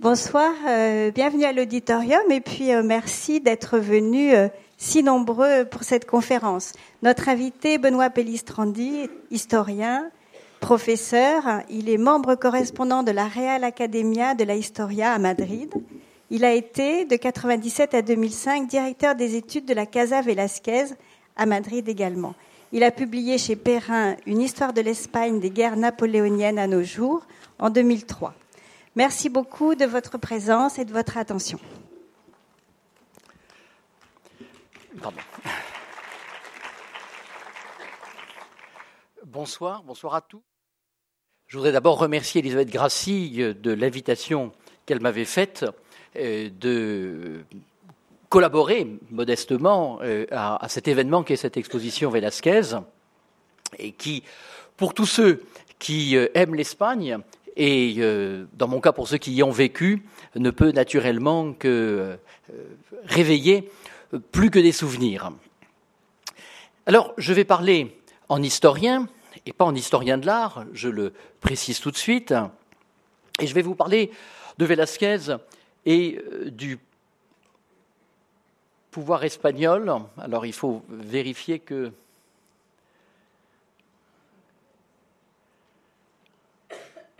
Bonsoir, euh, bienvenue à l'auditorium et puis euh, merci d'être venus euh, si nombreux pour cette conférence. Notre invité, Benoît Pellistrandi, historien, professeur, il est membre correspondant de la Real Academia de la Historia à Madrid. Il a été, de 1997 à 2005, directeur des études de la Casa Velasquez à Madrid également. Il a publié chez Perrin Une histoire de l'Espagne des guerres napoléoniennes à nos jours en 2003. Merci beaucoup de votre présence et de votre attention. Bonsoir, bonsoir à tous. Je voudrais d'abord remercier Elisabeth Grassi de l'invitation qu'elle m'avait faite euh, de collaborer modestement euh, à cet événement qui est cette exposition Velasquez et qui, pour tous ceux qui euh, aiment l'Espagne et euh, dans mon cas, pour ceux qui y ont vécu, ne peut naturellement que euh, réveiller plus que des souvenirs. Alors, je vais parler en historien, et pas en historien de l'art, je le précise tout de suite, et je vais vous parler de Velázquez et euh, du pouvoir espagnol. Alors, il faut vérifier que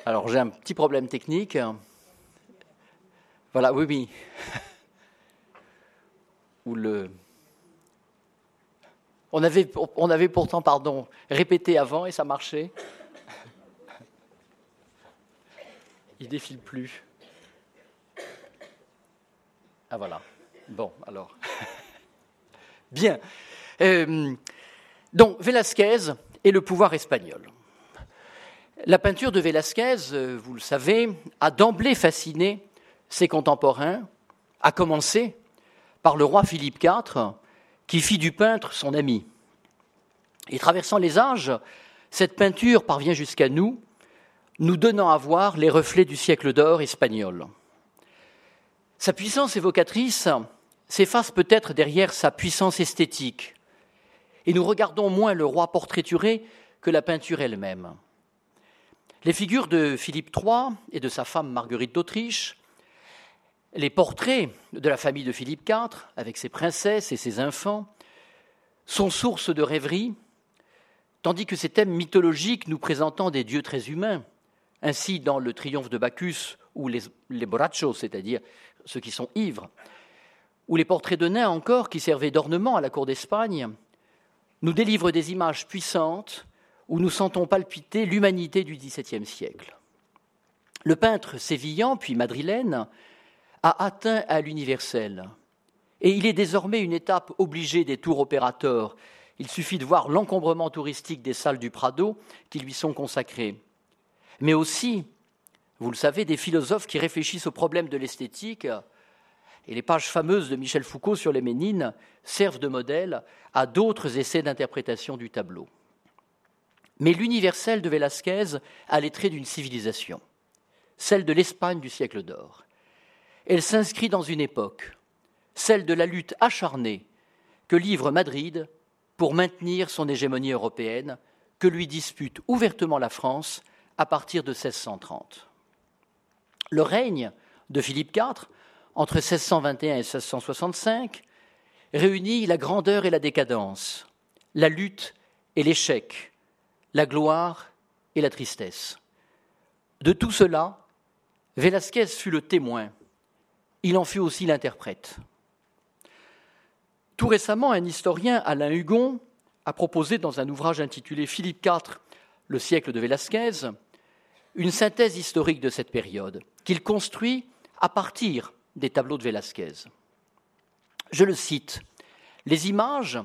Alors j'ai un petit problème technique. Voilà, oui, oui. Ou le... on, avait, pourtant, pardon, répété avant et ça marchait. Il défile plus. Ah voilà. Bon, alors. Bien. Euh, donc, Velasquez et le pouvoir espagnol. La peinture de Velázquez, euh, vous le savez, a d'emblée fasciné ses contemporains, à commencer par le roi Philippe IV, qui fit du peintre son ami. Et traversant les âges, cette peinture parvient jusqu'à nous, nous donnant à voir les reflets du siècle d'or espagnol. Sa puissance évocatrice s'efface peut-être derrière sa puissance esthétique, et nous regardons moins le roi portraituré que la peinture elle-même. Les figures de Philippe III et de sa femme Marguerite d'Autriche, les portraits de la famille de Philippe IV, avec ses princesses et ses enfants, sont source de rêverie, tandis que ces thèmes mythologiques nous présentant des dieux très humains, ainsi dans le triomphe de Bacchus ou les, les c'est-à-dire ceux qui sont ivres, ou les portraits de nains encore qui servaient d'ornement à la cour d'Espagne, nous délivrent des images puissantes où nous sentons palpiter l'humanité du XVIIe siècle. Le peintre sévillan, puis madrilène, a atteint à l'universel, et il est désormais une étape obligée des tours opérateurs. Il suffit de voir l'encombrement touristique des salles du Prado qui lui sont consacrées. Mais aussi, vous le savez, des philosophes qui réfléchissent au problème de l'esthétique, et les pages fameuses de Michel Foucault sur les Ménines servent de modèle à d'autres essais d'interprétation du tableau. Mais l'universel de Velázquez a les traits d'une civilisation, celle de l'Espagne du siècle d'or. Elle s'inscrit dans une époque, celle de la lutte acharnée que livre Madrid pour maintenir son hégémonie européenne, que lui dispute ouvertement la France à partir de 1630. Le règne de Philippe IV, entre 1621 et 1665, réunit la grandeur et la décadence, la lutte et l'échec, la gloire et la tristesse. De tout cela, Velázquez fut le témoin, il en fut aussi l'interprète. Tout récemment, un historien, Alain Hugon, a proposé dans un ouvrage intitulé Philippe IV, le siècle de Velázquez, une synthèse historique de cette période, qu'il construit à partir des tableaux de Velázquez. Je le cite Les images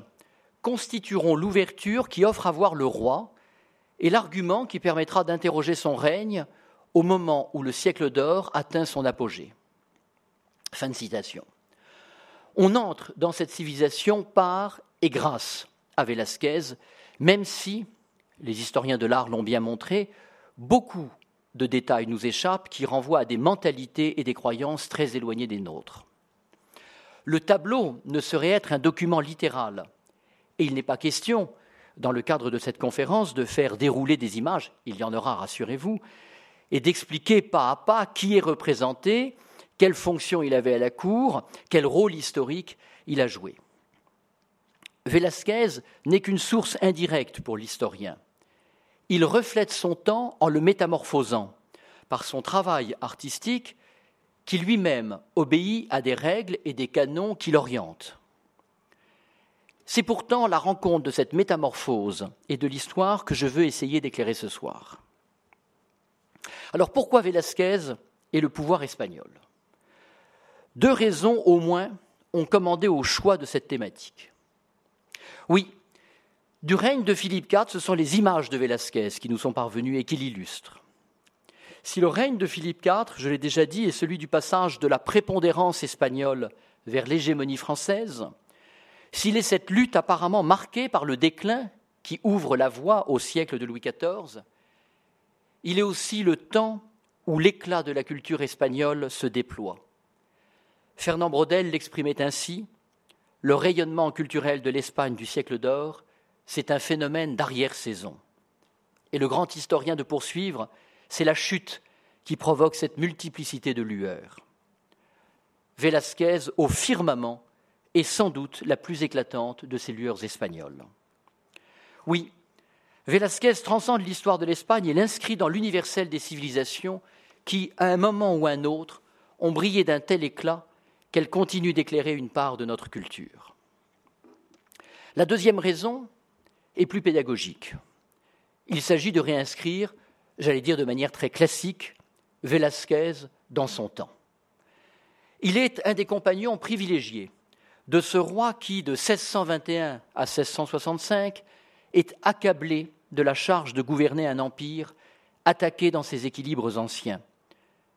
constitueront l'ouverture qui offre à voir le roi et l'argument qui permettra d'interroger son règne au moment où le siècle d'or atteint son apogée. Fin de citation. On entre dans cette civilisation par et grâce à Velázquez, même si, les historiens de l'art l'ont bien montré, beaucoup de détails nous échappent qui renvoient à des mentalités et des croyances très éloignées des nôtres. Le tableau ne saurait être un document littéral, et il n'est pas question dans le cadre de cette conférence, de faire dérouler des images, il y en aura, rassurez-vous, et d'expliquer pas à pas qui est représenté quelle fonction il avait à la cour, quel rôle historique il a joué. Velázquez n'est qu'une source indirecte pour l'historien. Il reflète son temps en le métamorphosant par son travail artistique qui lui-même obéit à des règles et des canons qui l'orientent. C'est pourtant la rencontre de cette métamorphose et de l'histoire que je veux essayer d'éclairer ce soir. Alors pourquoi Velázquez et le pouvoir espagnol? Deux raisons au moins ont commandé au choix de cette thématique. Oui, du règne de Philippe IV, ce sont les images de Velázquez qui nous sont parvenues et qui l'illustrent. Si le règne de Philippe IV, je l'ai déjà dit, est celui du passage de la prépondérance espagnole vers l'hégémonie française, s'il est cette lutte apparemment marquée par le déclin qui ouvre la voie au siècle de Louis XIV, il est aussi le temps où l'éclat de la culture espagnole se déploie. Fernand Brodel l'exprimait ainsi Le rayonnement culturel de l'Espagne du siècle d'or, c'est un phénomène d'arrière-saison. Et le grand historien de poursuivre c'est la chute qui provoque cette multiplicité de lueurs. Velázquez, au firmament, est sans doute la plus éclatante de ces lueurs espagnoles. Oui, Velázquez transcende l'histoire de l'Espagne et l'inscrit dans l'universel des civilisations qui, à un moment ou un autre, ont brillé d'un tel éclat qu'elles continuent d'éclairer une part de notre culture. La deuxième raison est plus pédagogique. Il s'agit de réinscrire j'allais dire de manière très classique, Velázquez dans son temps. Il est un des compagnons privilégiés de ce roi qui, de 1621 à 1665, est accablé de la charge de gouverner un empire attaqué dans ses équilibres anciens.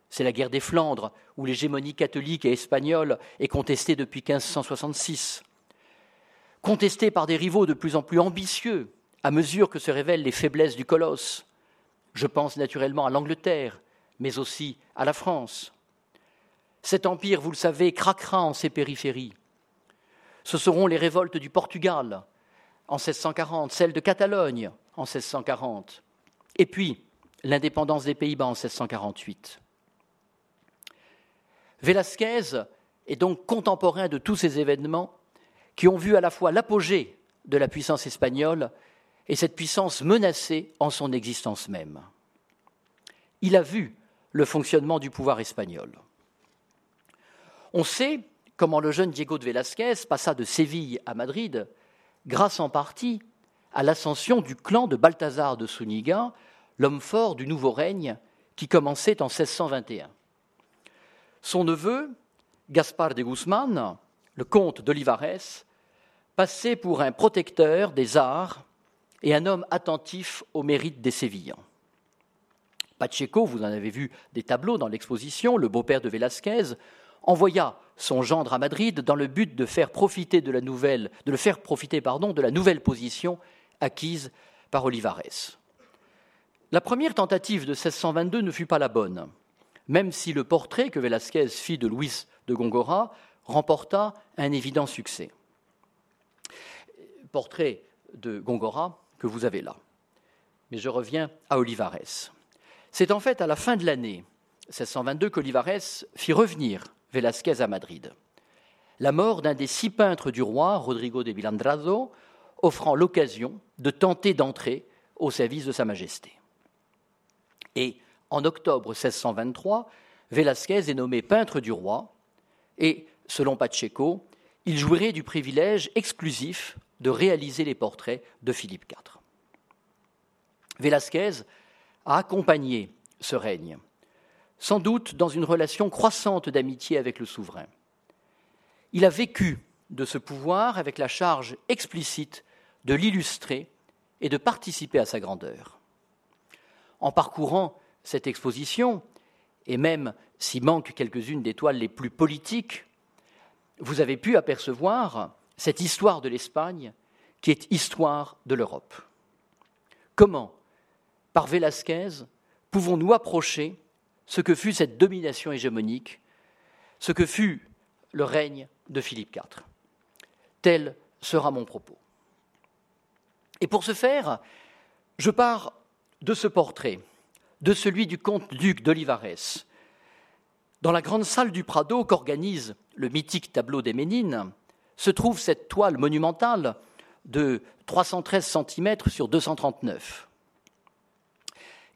C'est la guerre des Flandres, où l'hégémonie catholique et espagnole est contestée depuis 1566. Contestée par des rivaux de plus en plus ambitieux, à mesure que se révèlent les faiblesses du colosse, je pense naturellement à l'Angleterre, mais aussi à la France. Cet empire, vous le savez, craquera en ses périphéries. Ce seront les révoltes du Portugal en 1640, celles de Catalogne en 1640, et puis l'indépendance des Pays-Bas en 1648. Velázquez est donc contemporain de tous ces événements qui ont vu à la fois l'apogée de la puissance espagnole et cette puissance menacée en son existence même. Il a vu le fonctionnement du pouvoir espagnol. On sait comment le jeune Diego de Velázquez passa de Séville à Madrid grâce en partie à l'ascension du clan de Balthazar de Zúñiga, l'homme fort du nouveau règne qui commençait en 1621. Son neveu, Gaspar de Guzmán, le comte d'Olivares, passait pour un protecteur des arts et un homme attentif aux mérites des Sévillans. Pacheco, vous en avez vu des tableaux dans l'exposition, le beau-père de Velázquez, envoya son gendre à Madrid dans le but de faire profiter de la nouvelle, de le faire profiter pardon, de la nouvelle position acquise par Olivares. La première tentative de 1622 ne fut pas la bonne, même si le portrait que Velázquez fit de Luis de Gongora remporta un évident succès. Portrait de Gongora que vous avez là. Mais je reviens à Olivares. C'est en fait à la fin de l'année 1622 qu'Olivares fit revenir Velázquez à Madrid. La mort d'un des six peintres du roi, Rodrigo de Vilandrazo, offrant l'occasion de tenter d'entrer au service de Sa Majesté. Et en octobre 1623, Velázquez est nommé peintre du roi et, selon Pacheco, il jouirait du privilège exclusif de réaliser les portraits de Philippe IV. Velázquez a accompagné ce règne, sans doute dans une relation croissante d'amitié avec le souverain. Il a vécu de ce pouvoir avec la charge explicite de l'illustrer et de participer à sa grandeur. En parcourant cette exposition, et même s'il manque quelques-unes des toiles les plus politiques, vous avez pu apercevoir cette histoire de l'Espagne qui est histoire de l'Europe. Comment, par Velázquez, pouvons-nous approcher ce que fut cette domination hégémonique, ce que fut le règne de Philippe IV Tel sera mon propos. Et pour ce faire, je pars de ce portrait, de celui du comte-duc d'Olivares, Dans la grande salle du Prado qu'organise le mythique tableau des Ménines, se trouve cette toile monumentale de 313 cm sur 239.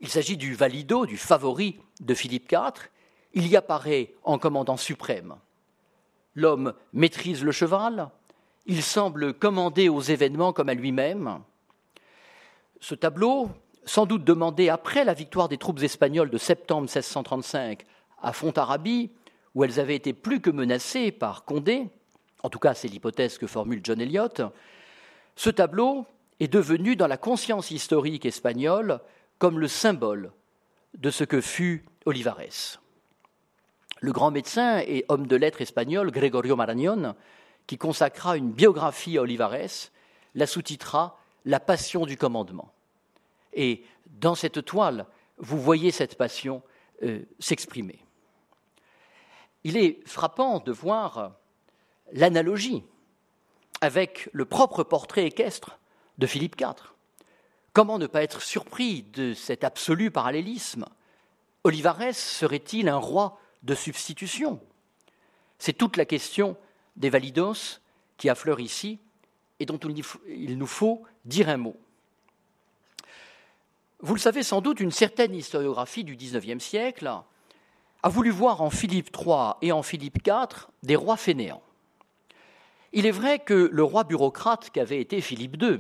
Il s'agit du valido, du favori de Philippe IV. Il y apparaît en commandant suprême. L'homme maîtrise le cheval, il semble commander aux événements comme à lui-même. Ce tableau, sans doute demandé après la victoire des troupes espagnoles de septembre 1635 à Fontarabie, où elles avaient été plus que menacées par Condé, en tout cas c'est l'hypothèse que formule John Eliot, ce tableau est devenu dans la conscience historique espagnole comme le symbole de ce que fut Olivares. Le grand médecin et homme de lettres espagnol Gregorio Marañón, qui consacra une biographie à Olivares, la sous-titra La passion du commandement. Et dans cette toile, vous voyez cette passion euh, s'exprimer. Il est frappant de voir l'analogie avec le propre portrait équestre de Philippe IV. Comment ne pas être surpris de cet absolu parallélisme? Olivares serait-il un roi de substitution? C'est toute la question des validos qui affleure ici et dont il nous faut dire un mot. Vous le savez sans doute, une certaine historiographie du XIXe siècle a voulu voir en Philippe III et en Philippe IV des rois fainéants. Il est vrai que le roi bureaucrate qu'avait été Philippe II,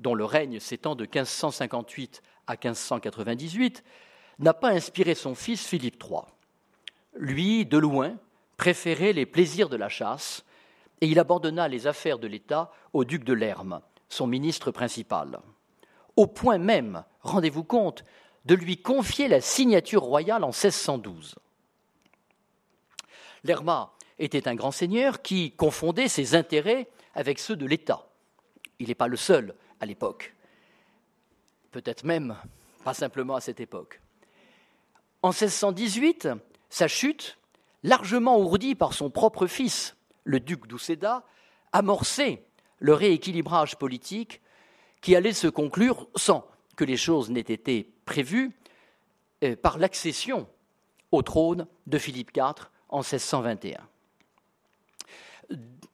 dont le règne s'étend de 1558 à 1598, n'a pas inspiré son fils Philippe III. Lui, de loin, préférait les plaisirs de la chasse, et il abandonna les affaires de l'État au duc de Lerme, son ministre principal. Au point même, rendez-vous compte, de lui confier la signature royale en 1612. Lerma était un grand seigneur qui confondait ses intérêts avec ceux de l'État. Il n'est pas le seul à l'époque. Peut-être même pas simplement à cette époque. En 1618, sa chute, largement ourdie par son propre fils, le duc d'Uceda, amorçait le rééquilibrage politique qui allait se conclure sans que les choses n'aient été prévues euh, par l'accession au trône de Philippe IV en 1621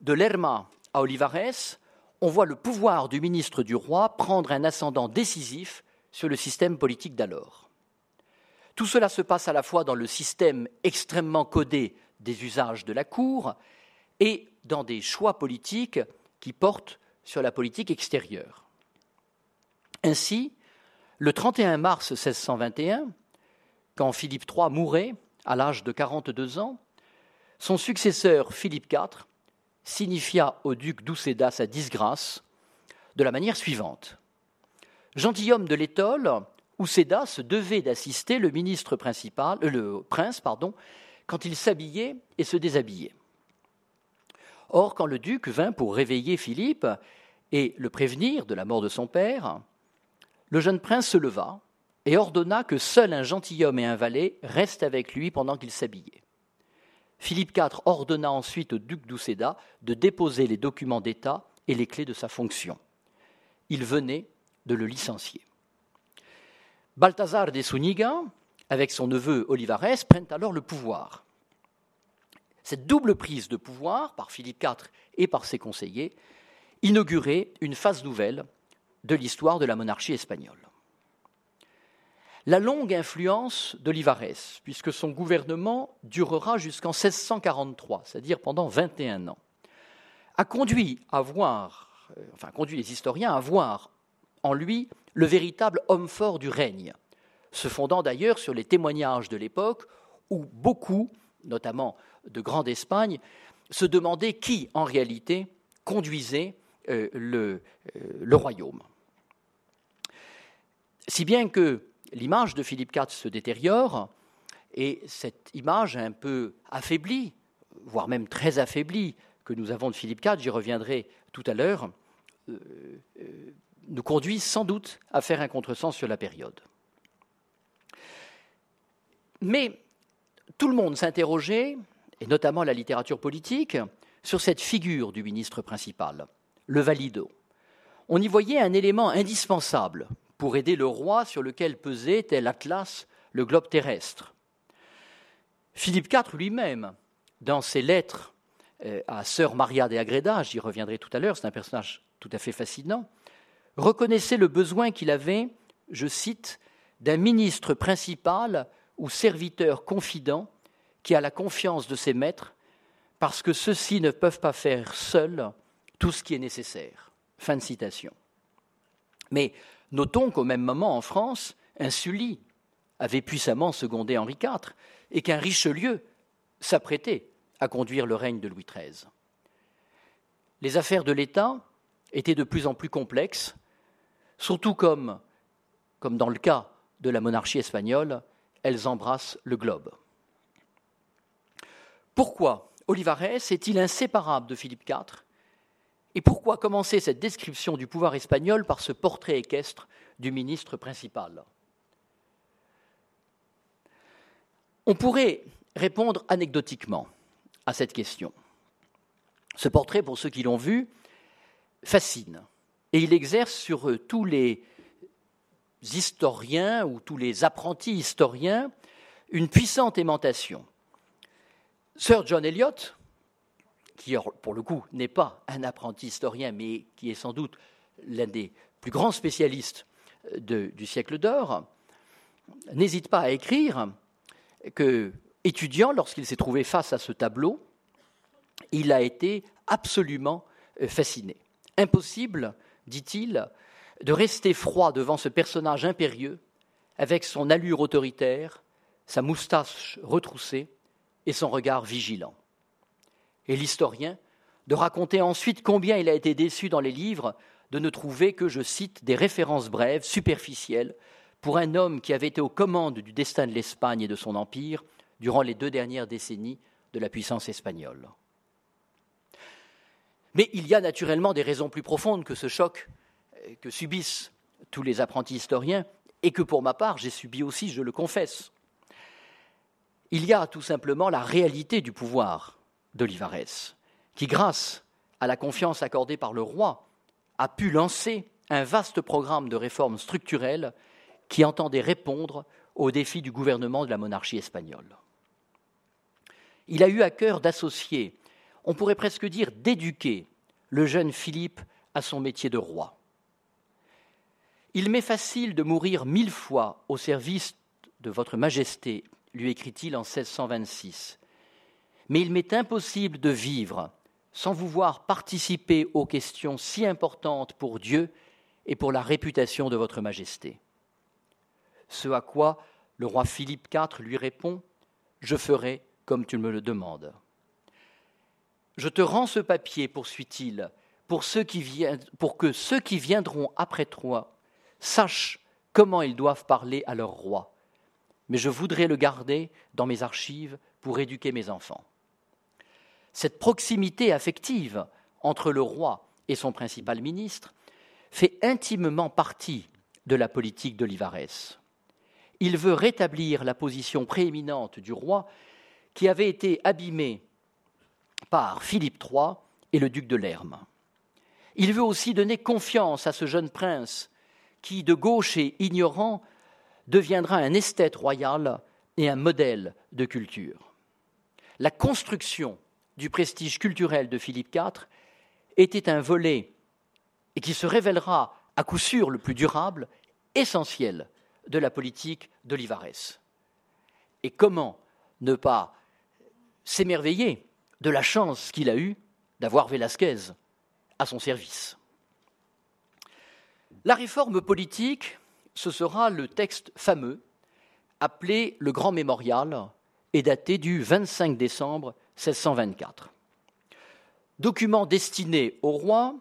de Lerma à Olivares, on voit le pouvoir du ministre du roi prendre un ascendant décisif sur le système politique d'alors. Tout cela se passe à la fois dans le système extrêmement codé des usages de la cour et dans des choix politiques qui portent sur la politique extérieure. Ainsi, le 31 mars 1621, quand Philippe III mourait à l'âge de 42 ans, son successeur Philippe IV signifia au duc d'Uceda sa disgrâce de la manière suivante. Gentilhomme de l'étole, Uceda se devait d'assister le ministre principal, euh, le prince, pardon, quand il s'habillait et se déshabillait. Or, quand le duc vint pour réveiller Philippe et le prévenir de la mort de son père, le jeune prince se leva et ordonna que seul un gentilhomme et un valet restent avec lui pendant qu'il s'habillait. Philippe IV ordonna ensuite au duc d'Uceda de déposer les documents d'État et les clés de sa fonction. Il venait de le licencier. Balthazar de Suniga, avec son neveu Olivares, prennent alors le pouvoir. Cette double prise de pouvoir par Philippe IV et par ses conseillers inaugurait une phase nouvelle de l'histoire de la monarchie espagnole la longue influence d'Olivares, puisque son gouvernement durera jusqu'en 1643, c'est-à-dire pendant 21 ans, a conduit à voir, euh, enfin conduit les historiens à voir en lui le véritable homme fort du règne, se fondant d'ailleurs sur les témoignages de l'époque où beaucoup, notamment de Grande Espagne, se demandaient qui, en réalité, conduisait euh, euh, le royaume. Si bien que l'image de Philippe IV se détériore, et cette image un peu affaiblie, voire même très affaiblie, que nous avons de Philippe IV, j'y reviendrai tout à l'heure, euh, euh, nous conduit sans doute à faire un contresens sur la période. Mais tout le monde s'interrogeait, et notamment la littérature politique, sur cette figure du ministre principal, le valido. On y voyait un élément indispensable pour aider le roi sur lequel pesait tel Atlas le globe terrestre. Philippe IV lui-même, dans ses lettres euh, à sœur Maria de Agreda, j'y reviendrai tout à l'heure, c'est un personnage tout à fait fascinant, reconnaissait le besoin qu'il avait, je cite, d'un ministre principal ou serviteur confident qui a la confiance de ses maîtres parce que ceux-ci ne peuvent pas faire seuls tout ce qui est nécessaire. Fin de citation. Mais notons qu'au même moment en France, un Sully avait puissamment secondé Henri IV et qu'un Richelieu s'apprêtait à conduire le règne de Louis XIII. Les affaires de l'État étaient de plus en plus complexes, surtout comme, comme dans le cas de la monarchie espagnole, elles embrassent le globe. Pourquoi Olivares est-il inséparable de Philippe IV Et pourquoi commencer cette description du pouvoir espagnol par ce portrait équestre du ministre principal? On pourrait répondre anecdotiquement à cette question. Ce portrait, pour ceux qui l'ont vu, fascine. Et il exerce sur tous les historiens ou tous les apprentis historiens une puissante aimantation. Sir John Eliot, qui pour le coup n'est pas un apprenti historien, mais qui est sans doute l'un des plus grands spécialistes du siècle d'or, n'hésite pas à écrire que, étudiant, lorsqu'il s'est trouvé face à ce tableau, il a été absolument euh, fasciné. Impossible, dit-il, de rester froid devant ce personnage impérieux, avec son allure autoritaire, sa moustache retroussée et son regard vigilant. Et l'historien de raconter ensuite combien il a été déçu dans les livres de ne trouver que, je cite, des références brèves, superficielles, pour un homme qui avait été aux commandes du destin de l'Espagne et de son empire durant les deux dernières décennies de la puissance espagnole. Mais il y a naturellement des raisons plus profondes que ce choc euh, que subissent tous les apprentis historiens, et que pour ma part j'ai subi aussi, je le confesse. Il y a tout simplement la réalité du pouvoir d'Olivares, qui, grâce à la confiance accordée par le roi, a pu lancer un vaste programme de réformes structurelles qui entendait répondre aux défis du gouvernement de la monarchie espagnole. Il a eu à cœur d'associer, on pourrait presque dire d'éduquer, le jeune Philippe à son métier de roi. Il m'est facile de mourir mille fois au service de votre Majesté, lui écrit-il en 1626, mais il m'est impossible de vivre sans vous voir participer aux questions si importantes pour Dieu et pour la réputation de votre Majesté. Ce à quoi le roi Philippe IV lui répond Je ferai comme tu me le demandes. Je te rends ce papier, poursuit-il, pour, pour que ceux qui viendront après toi sachent comment ils doivent parler à leur roi. Mais je voudrais le garder dans mes archives pour éduquer mes enfants. Cette proximité affective entre le roi et son principal ministre fait intimement partie de la politique d'Olivares il veut rétablir la position prééminente du roi qui avait été abîmée par Philippe III et le duc de Lerme. Il veut aussi donner confiance à ce jeune prince qui, de gauche et ignorant, deviendra un esthète royal et un modèle de culture. La construction du prestige culturel de Philippe IV était un volet et qui se révélera à coup sûr le plus durable, essentiel de la politique d'Olivares. Et comment ne pas s'émerveiller de la chance qu'il a eue d'avoir Velasquez à son service? La réforme politique, ce sera le texte fameux appelé le Grand Mémorial et daté du 25 décembre 1624. Document destiné au roi,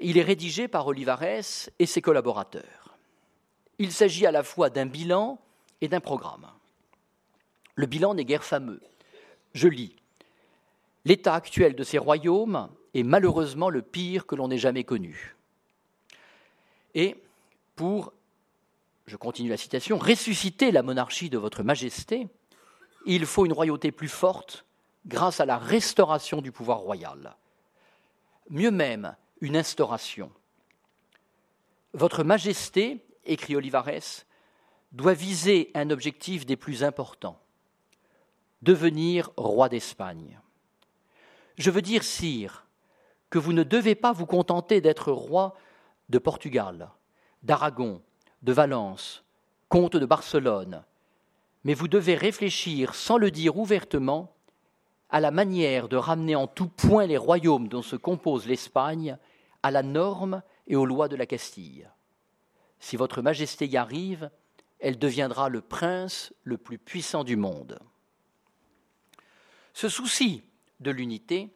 il est rédigé par Olivares et ses collaborateurs il s'agit à la fois d'un bilan et d'un programme. Le bilan n'est guère fameux. Je lis L'état actuel de ces royaumes est malheureusement le pire que l'on ait jamais connu. Et pour, je continue la citation, ressusciter la monarchie de votre Majesté, il faut une royauté plus forte grâce à la restauration du pouvoir royal. Mieux même, une instauration. Votre Majesté écrit Olivares, doit viser un objectif des plus importants devenir roi d'Espagne. Je veux dire, sire, que vous ne devez pas vous contenter d'être roi de Portugal, d'Aragon, de Valence, comte de Barcelone, mais vous devez réfléchir, sans le dire ouvertement, à la manière de ramener en tout point les royaumes dont se compose l'Espagne à la norme et aux lois de la Castille. Si votre Majesté y arrive, elle deviendra le prince le plus puissant du monde. Ce souci de l'unité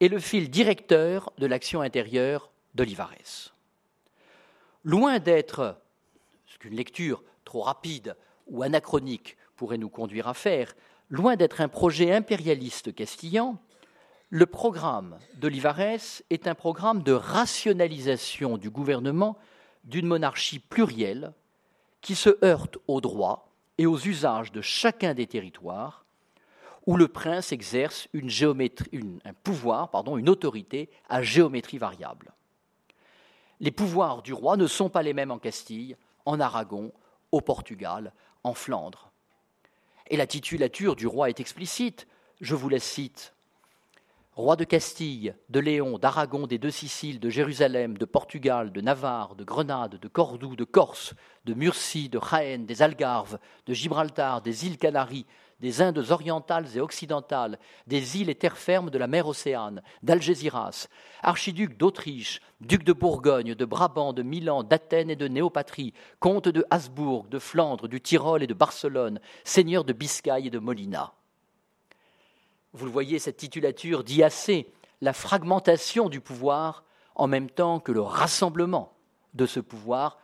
est le fil directeur de l'action intérieure d'Olivares. Loin d'être ce qu'une lecture trop rapide ou anachronique pourrait nous conduire à faire, loin d'être un projet impérialiste castillan, le programme d'Olivares est un programme de rationalisation du gouvernement d'une monarchie plurielle qui se heurte aux droits et aux usages de chacun des territoires, où le prince exerce un pouvoir, pardon, une autorité à géométrie variable. Les pouvoirs du roi ne sont pas les mêmes en Castille, en Aragon, au Portugal, en Flandre. Et la titulature du roi est explicite. Je vous la cite. Roi de Castille, de Léon, d'Aragon, des deux Siciles, de Jérusalem, de Portugal, de Navarre, de Grenade, de Cordoue, de Corse, de Murcie, de Jaén, des Algarves, de Gibraltar, des îles Canaries, des Indes orientales et occidentales, des îles et terres fermes de la mer Océane, d'Algésiras, archiduc d'Autriche, duc de Bourgogne, de Brabant, de Milan, d'Athènes et de Néopatrie, comte de Habsbourg, de Flandre, du Tyrol et de Barcelone, seigneur de Biscaye et de Molina. Vous le voyez, cette titulature dit assez la fragmentation du pouvoir en même temps que le rassemblement de ce pouvoir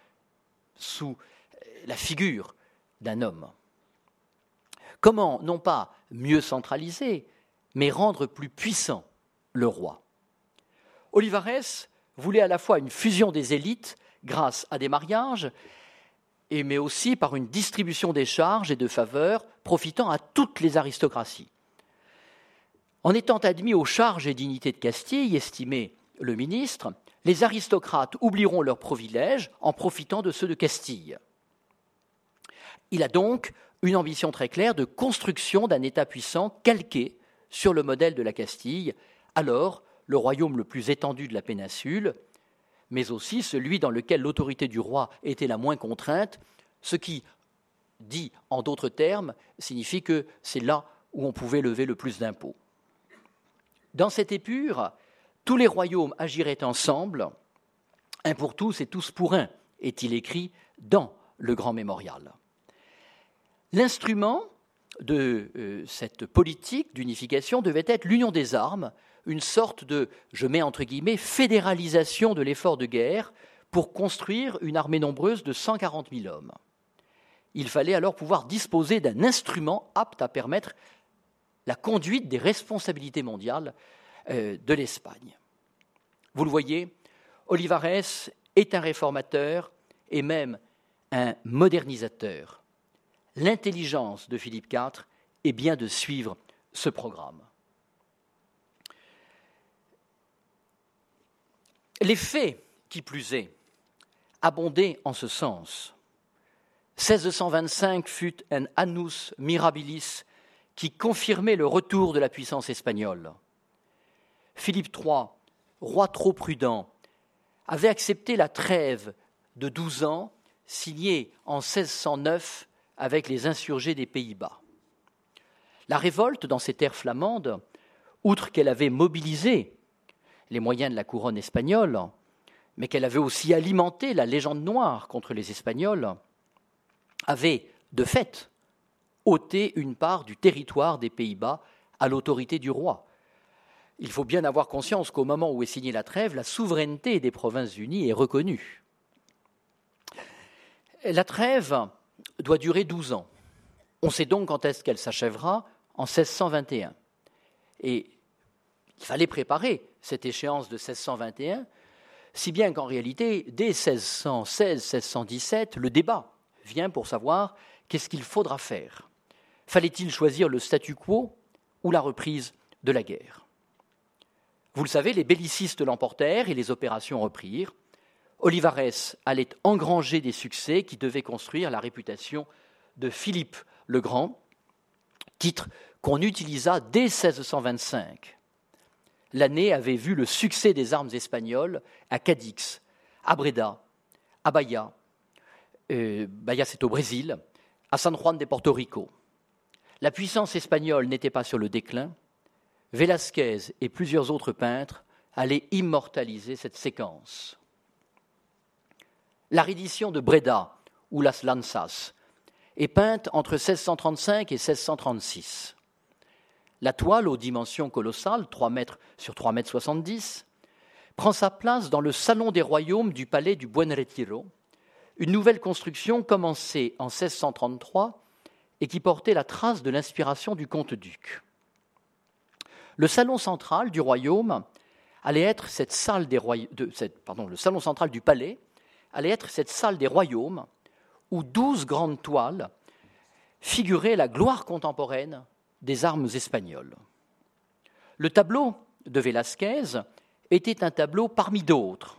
sous la figure d'un homme. Comment, non pas mieux centraliser, mais rendre plus puissant le roi? Olivares voulait à la fois une fusion des élites grâce à des mariages, mais aussi par une distribution des charges et de faveurs profitant à toutes les aristocraties. En étant admis aux charges et dignités de Castille, estimait le ministre, les aristocrates oublieront leurs privilèges en profitant de ceux de Castille. Il a donc une ambition très claire de construction d'un État puissant calqué sur le modèle de la Castille, alors le royaume le plus étendu de la péninsule, mais aussi celui dans lequel l'autorité du roi était la moins contrainte, ce qui, dit en d'autres termes, signifie que c'est là où on pouvait lever le plus d'impôts. Dans cette épure, tous les royaumes agiraient ensemble, un pour tous et tous pour un, est-il écrit dans le grand mémorial. L'instrument de euh, cette politique d'unification devait être l'union des armes, une sorte de, je mets entre guillemets, fédéralisation de l'effort de guerre pour construire une armée nombreuse de 140 000 hommes. Il fallait alors pouvoir disposer d'un instrument apte à permettre la conduite des responsabilités mondiales euh, de l'Espagne. Vous le voyez, Olivares est un réformateur et même un modernisateur l'intelligence de Philippe IV est bien de suivre ce programme. Les faits, qui plus est, abondaient en ce sens. 1625 fut un annus mirabilis qui confirmait le retour de la puissance espagnole. Philippe III, roi trop prudent, avait accepté la trêve de douze ans signée en 1609 avec les insurgés des Pays-Bas. La révolte dans ces terres flamandes, outre qu'elle avait mobilisé les moyens de la couronne espagnole, mais qu'elle avait aussi alimenté la légende noire contre les Espagnols, avait, de fait, ôté une part du territoire des Pays-Bas à l'autorité du roi. Il faut bien avoir conscience qu'au moment où est signée la trêve, la souveraineté des Provinces-Unies est reconnue. La trêve doit durer 12 ans. On sait donc quand est-ce qu'elle s'achèvera en 1621. Et il fallait préparer cette échéance de 1621, si bien qu'en réalité, dès 1616-1617, le débat vient pour savoir qu'est-ce qu'il faudra faire. Fallait-il choisir le statu quo ou la reprise de la guerre? Vous le savez, les bellicistes l'emportèrent et les opérations reprirent. Olivares allait engranger des succès qui devaient construire la réputation de Philippe le Grand, titre qu'on utilisa dès 1625. L'année avait vu le succès des armes espagnoles à Cadix, à Breda, à Bahia, euh, Bahia c'est au Brésil, à San Juan de Porto Rico. La puissance espagnole n'était pas sur le déclin. Velázquez et plusieurs autres peintres allaient immortaliser cette séquence. La reddition de Breda, ou Las Lanzas, est peinte entre 1635 et 1636. La toile aux dimensions colossales, 3 mètres sur 3 mètres 70, prend sa place dans le salon des royaumes du palais du Buen Retiro, une nouvelle construction commencée en 1633 et qui portait la trace de l'inspiration du comte-duc. Le salon central du royaume allait être cette salle pardon, le salon central du palais allait être cette salle des royaumes où douze grandes toiles figuraient la gloire contemporaine des armes espagnoles. Le tableau de Velázquez était un tableau parmi d'autres,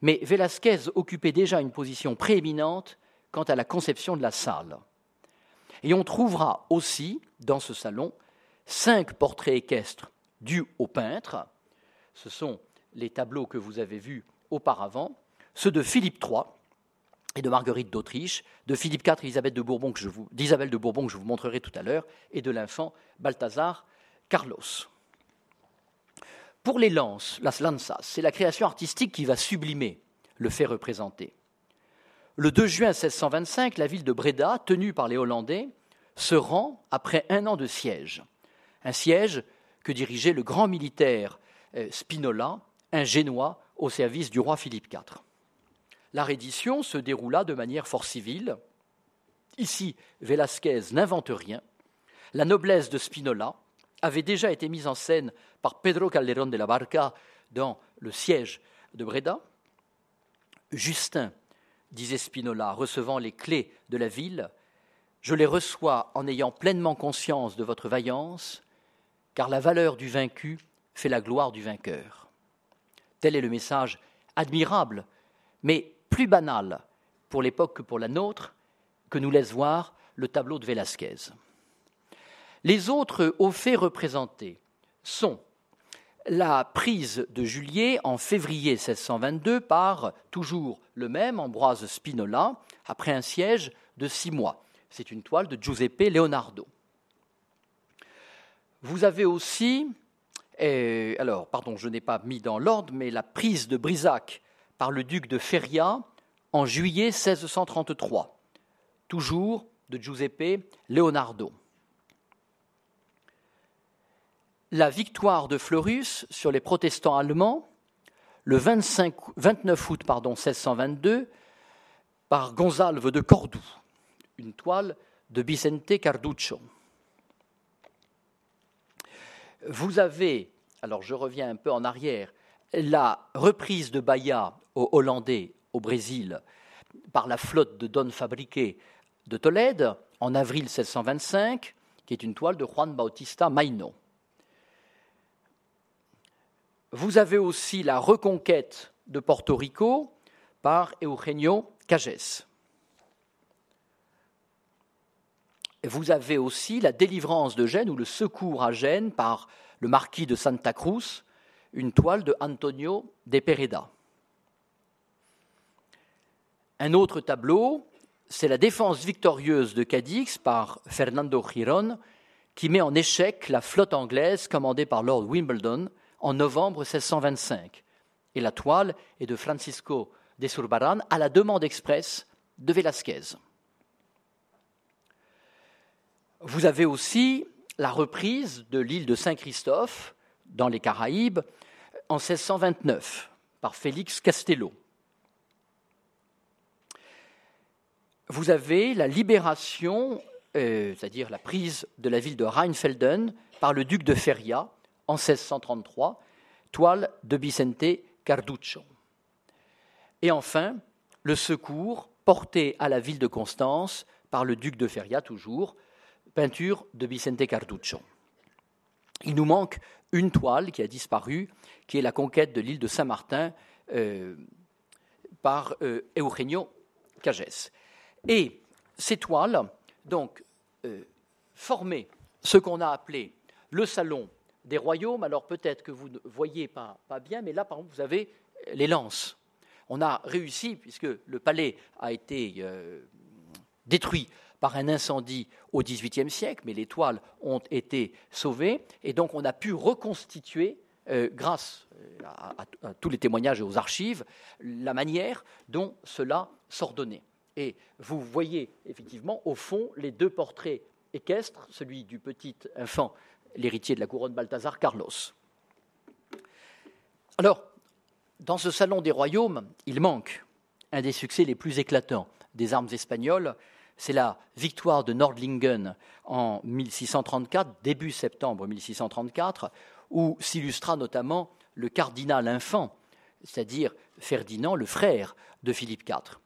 mais Velázquez occupait déjà une position prééminente quant à la conception de la salle. Et on trouvera aussi, dans ce salon, cinq portraits équestres dus au peintre. Ce sont les tableaux que vous avez vus auparavant, ceux de Philippe III et de Marguerite d'Autriche, de Philippe IV Bourbon d'Isabelle de Bourbon que je vous montrerai tout à l'heure, et de l'infant Balthazar Carlos. Pour les lances, las c'est la création artistique qui va sublimer le fait représenté. Le 2 juin 1625, la ville de Breda, tenue par les Hollandais, se rend après un an de siège. Un siège que dirigeait le grand militaire euh, Spinola, un Génois au service du roi Philippe IV. La reddition se déroula de manière fort civile. Ici, Velázquez n'invente rien. La noblesse de Spinola avait déjà été mise en scène par Pedro Calderón de la Barca dans le siège de Breda. Justin, disait Spinola, recevant les clés de la ville, je les reçois en ayant pleinement conscience de votre vaillance, car la valeur du vaincu fait la gloire du vainqueur. Tel est le message admirable, mais plus banal pour l'époque que pour la nôtre, que nous laisse voir le tableau de Velázquez. Les autres hauts faits représentés sont la prise de Julier en février 1622 par toujours le même Ambroise Spinola, après un siège de six mois. C'est une toile de Giuseppe Leonardo. Vous avez aussi, alors, pardon, je n'ai pas mis dans l'ordre, mais la prise de Brisac par le duc de Feria en juillet 1633, toujours de Giuseppe Leonardo la victoire de Fleurus sur les protestants allemands le 29 août pardon, 1622 par Gonzalve de Cordoue, une toile de Vicente Carduccio. Vous avez, alors je reviens un peu en arrière, la reprise de Bahia aux Hollandais au Brésil par la flotte de Don Fabrique de Tolède en avril 1625, qui est une toile de Juan Bautista Maino. Vous avez aussi la reconquête de Porto Rico par Eugenio Cages. Vous avez aussi la délivrance de Gênes ou le secours à Gênes par le marquis de Santa Cruz, une toile de Antonio de Pereda. Un autre tableau, c'est la défense victorieuse de Cadix par Fernando Giron, qui met en échec la flotte anglaise commandée par Lord Wimbledon en novembre 1625. Et la toile est de Francisco de Surbaran à la demande expresse de Velázquez. Vous avez aussi la reprise de l'île de Saint-Christophe dans les Caraïbes en 1629 par Félix Castello. Vous avez la libération, euh, c'est-à-dire la prise de la ville de Rheinfelden par le duc de Feria en 1633, toile de Vicente Carduccio. Et enfin, le secours porté à la ville de Constance par le duc de Feria, toujours, peinture de Vicente Carduccio. Il nous manque une toile qui a disparu, qui est la conquête de l'île de Saint-Martin euh, par euh, Eugenio Cages. Et ces toiles, donc, euh, formées ce qu'on a appelé le salon des royaumes. Alors peut-être que vous ne voyez pas, bien, mais là, par exemple, vous avez les lances. On a réussi, puisque le palais a été euh, détruit par un incendie au XVIIIe siècle, mais les toiles ont été sauvées, et donc on a pu reconstituer, euh, grâce à, tous les témoignages et aux archives, la manière dont cela s'ordonnait. Et vous voyez effectivement au fond les deux portraits équestres, celui du petit enfant, l'héritier de la couronne Balthazar Carlos. Alors, dans ce salon des royaumes, il manque un des succès les plus éclatants des armes espagnoles, c'est la victoire de Nordlingen en 1634, début septembre 1634, où s'illustra notamment le cardinal infant, c'est-à-dire Ferdinand, le frère de Philippe IV.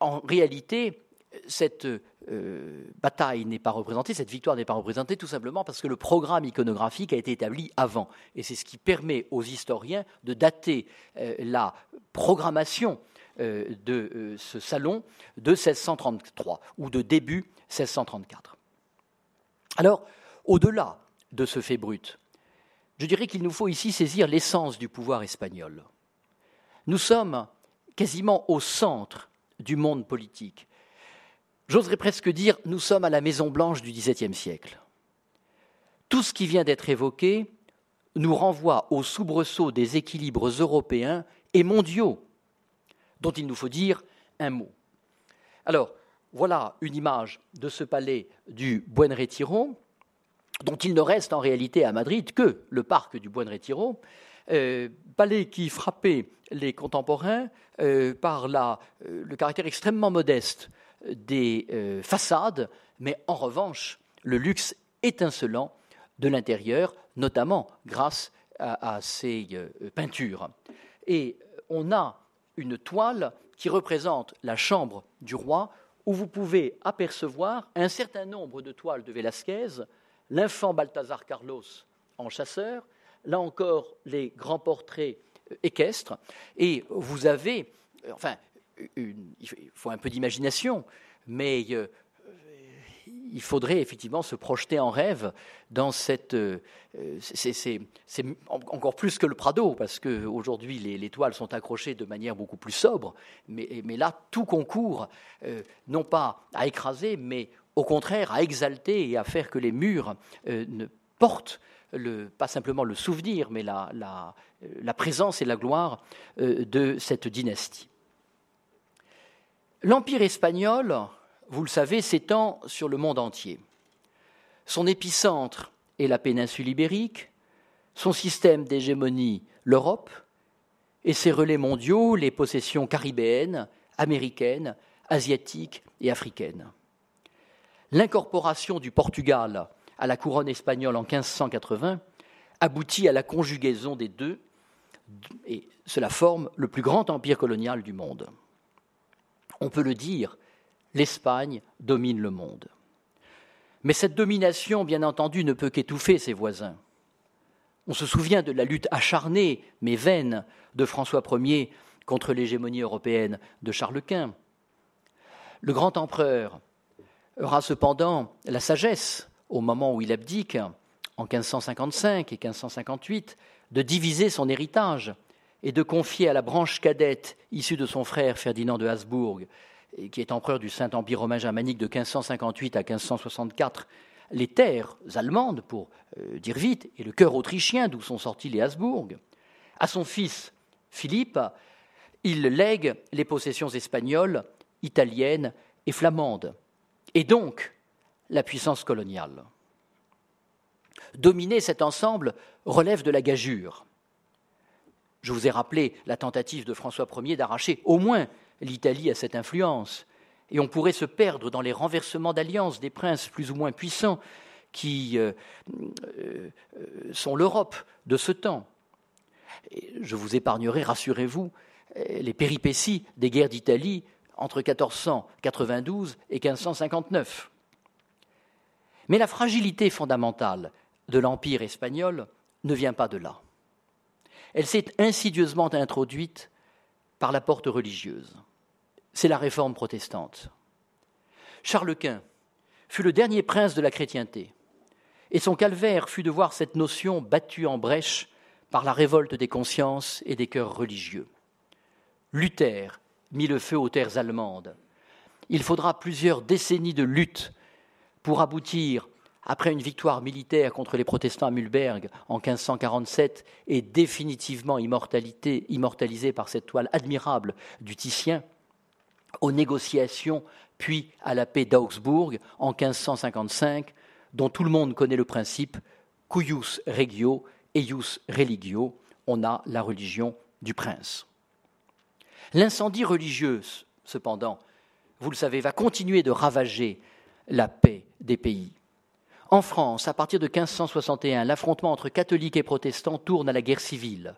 En réalité, cette euh, bataille n'est pas représentée, cette victoire n'est pas représentée tout simplement parce que le programme iconographique a été établi avant. Et c'est ce qui permet aux historiens de dater euh, la programmation euh, de ce salon de 1633 ou de début 1634. Alors, au-delà de ce fait brut, je dirais qu'il nous faut ici saisir l'essence du pouvoir espagnol. Nous sommes quasiment au centre du monde politique. J'oserais presque dire, nous sommes à la Maison Blanche du XVIIe siècle. Tout ce qui vient d'être évoqué nous renvoie au soubresaut des équilibres européens et mondiaux, dont il nous faut dire un mot. Alors, voilà une image de ce palais du Buen Retiro, dont il ne reste en réalité à Madrid que le parc du Buen Retiro, euh, palais qui frappait les contemporains euh, par euh, le caractère extrêmement modeste des euh, façades, mais en revanche, le luxe étincelant de l'intérieur, notamment grâce à, ces euh, peintures. Et on a une toile qui représente la chambre du roi, où vous pouvez apercevoir un certain nombre de toiles de Velázquez, l'infant Balthazar Carlos en chasseur, là encore les grands portraits euh, équestres, et vous avez, enfin, il faut un peu d'imagination, mais euh, il faudrait effectivement se projeter en rêve dans cette. Euh, c'est encore plus que le Prado, parce qu'aujourd'hui, les, les, toiles sont accrochées de manière beaucoup plus sobre, mais, là, tout concourt, euh, non pas à écraser, mais au contraire à exalter et à faire que les murs ne portent pas simplement le souvenir, mais la, la présence et la gloire de cette dynastie. L'Empire espagnol, vous le savez, s'étend sur le monde entier. Son épicentre est la péninsule ibérique, son système d'hégémonie l'Europe, et ses relais mondiaux les possessions caribéennes, américaines, asiatiques et africaines. L'incorporation du Portugal à la couronne espagnole en 1580 aboutit à la conjugaison des deux, et cela forme le plus grand empire colonial du monde on peut le dire, l'Espagne domine le monde. Mais cette domination, bien entendu, ne peut qu'étouffer ses voisins. On se souvient de la lutte acharnée, mais vaine, de François Ier contre l'hégémonie européenne de Charles Quint. Le grand empereur aura cependant la sagesse, au moment où il abdique, en 1555 et 1558, de diviser son héritage et de confier à la branche cadette issue de son frère Ferdinand de Habsbourg, qui est empereur du Saint-Empire romain germanique de 1558 à 1564, les terres allemandes, pour euh, dire vite, et le cœur autrichien d'où sont sortis les Habsbourg. À son fils Philippe, il lègue les possessions espagnoles, italiennes et flamandes, et donc la puissance coloniale. Dominer cet ensemble relève de la gageure. Je vous ai rappelé la tentative de François Ier d'arracher au moins l'Italie à cette influence. Et on pourrait se perdre dans les renversements d'alliances des princes plus ou moins puissants qui euh, euh, sont l'Europe de ce temps. je vous épargnerai, rassurez-vous, les péripéties des guerres d'Italie entre 1492 et 1559. Mais la fragilité fondamentale de l'Empire espagnol ne vient pas de là. Elle s'est insidieusement introduite par la porte religieuse. C'est la réforme protestante. Charles Quint fut le dernier prince de la chrétienté. et son calvaire fut de voir cette notion battue en brèche par la révolte des consciences et des cœurs religieux. Luther mit le feu aux terres allemandes. Il faudra plusieurs décennies de lutte pour aboutir, après une victoire militaire contre les protestants à Mühlberg en 1547 et définitivement immortalisée par cette toile admirable du Titien, aux négociations puis à la paix d'Augsbourg en 1555, dont tout le monde connaît le principe cuius regio, eius religio, on a la religion du prince. L'incendie religieux, cependant, vous le savez, va continuer de ravager la paix des pays. En France, à partir de 1561, l'affrontement entre catholiques et protestants tourne à la guerre civile.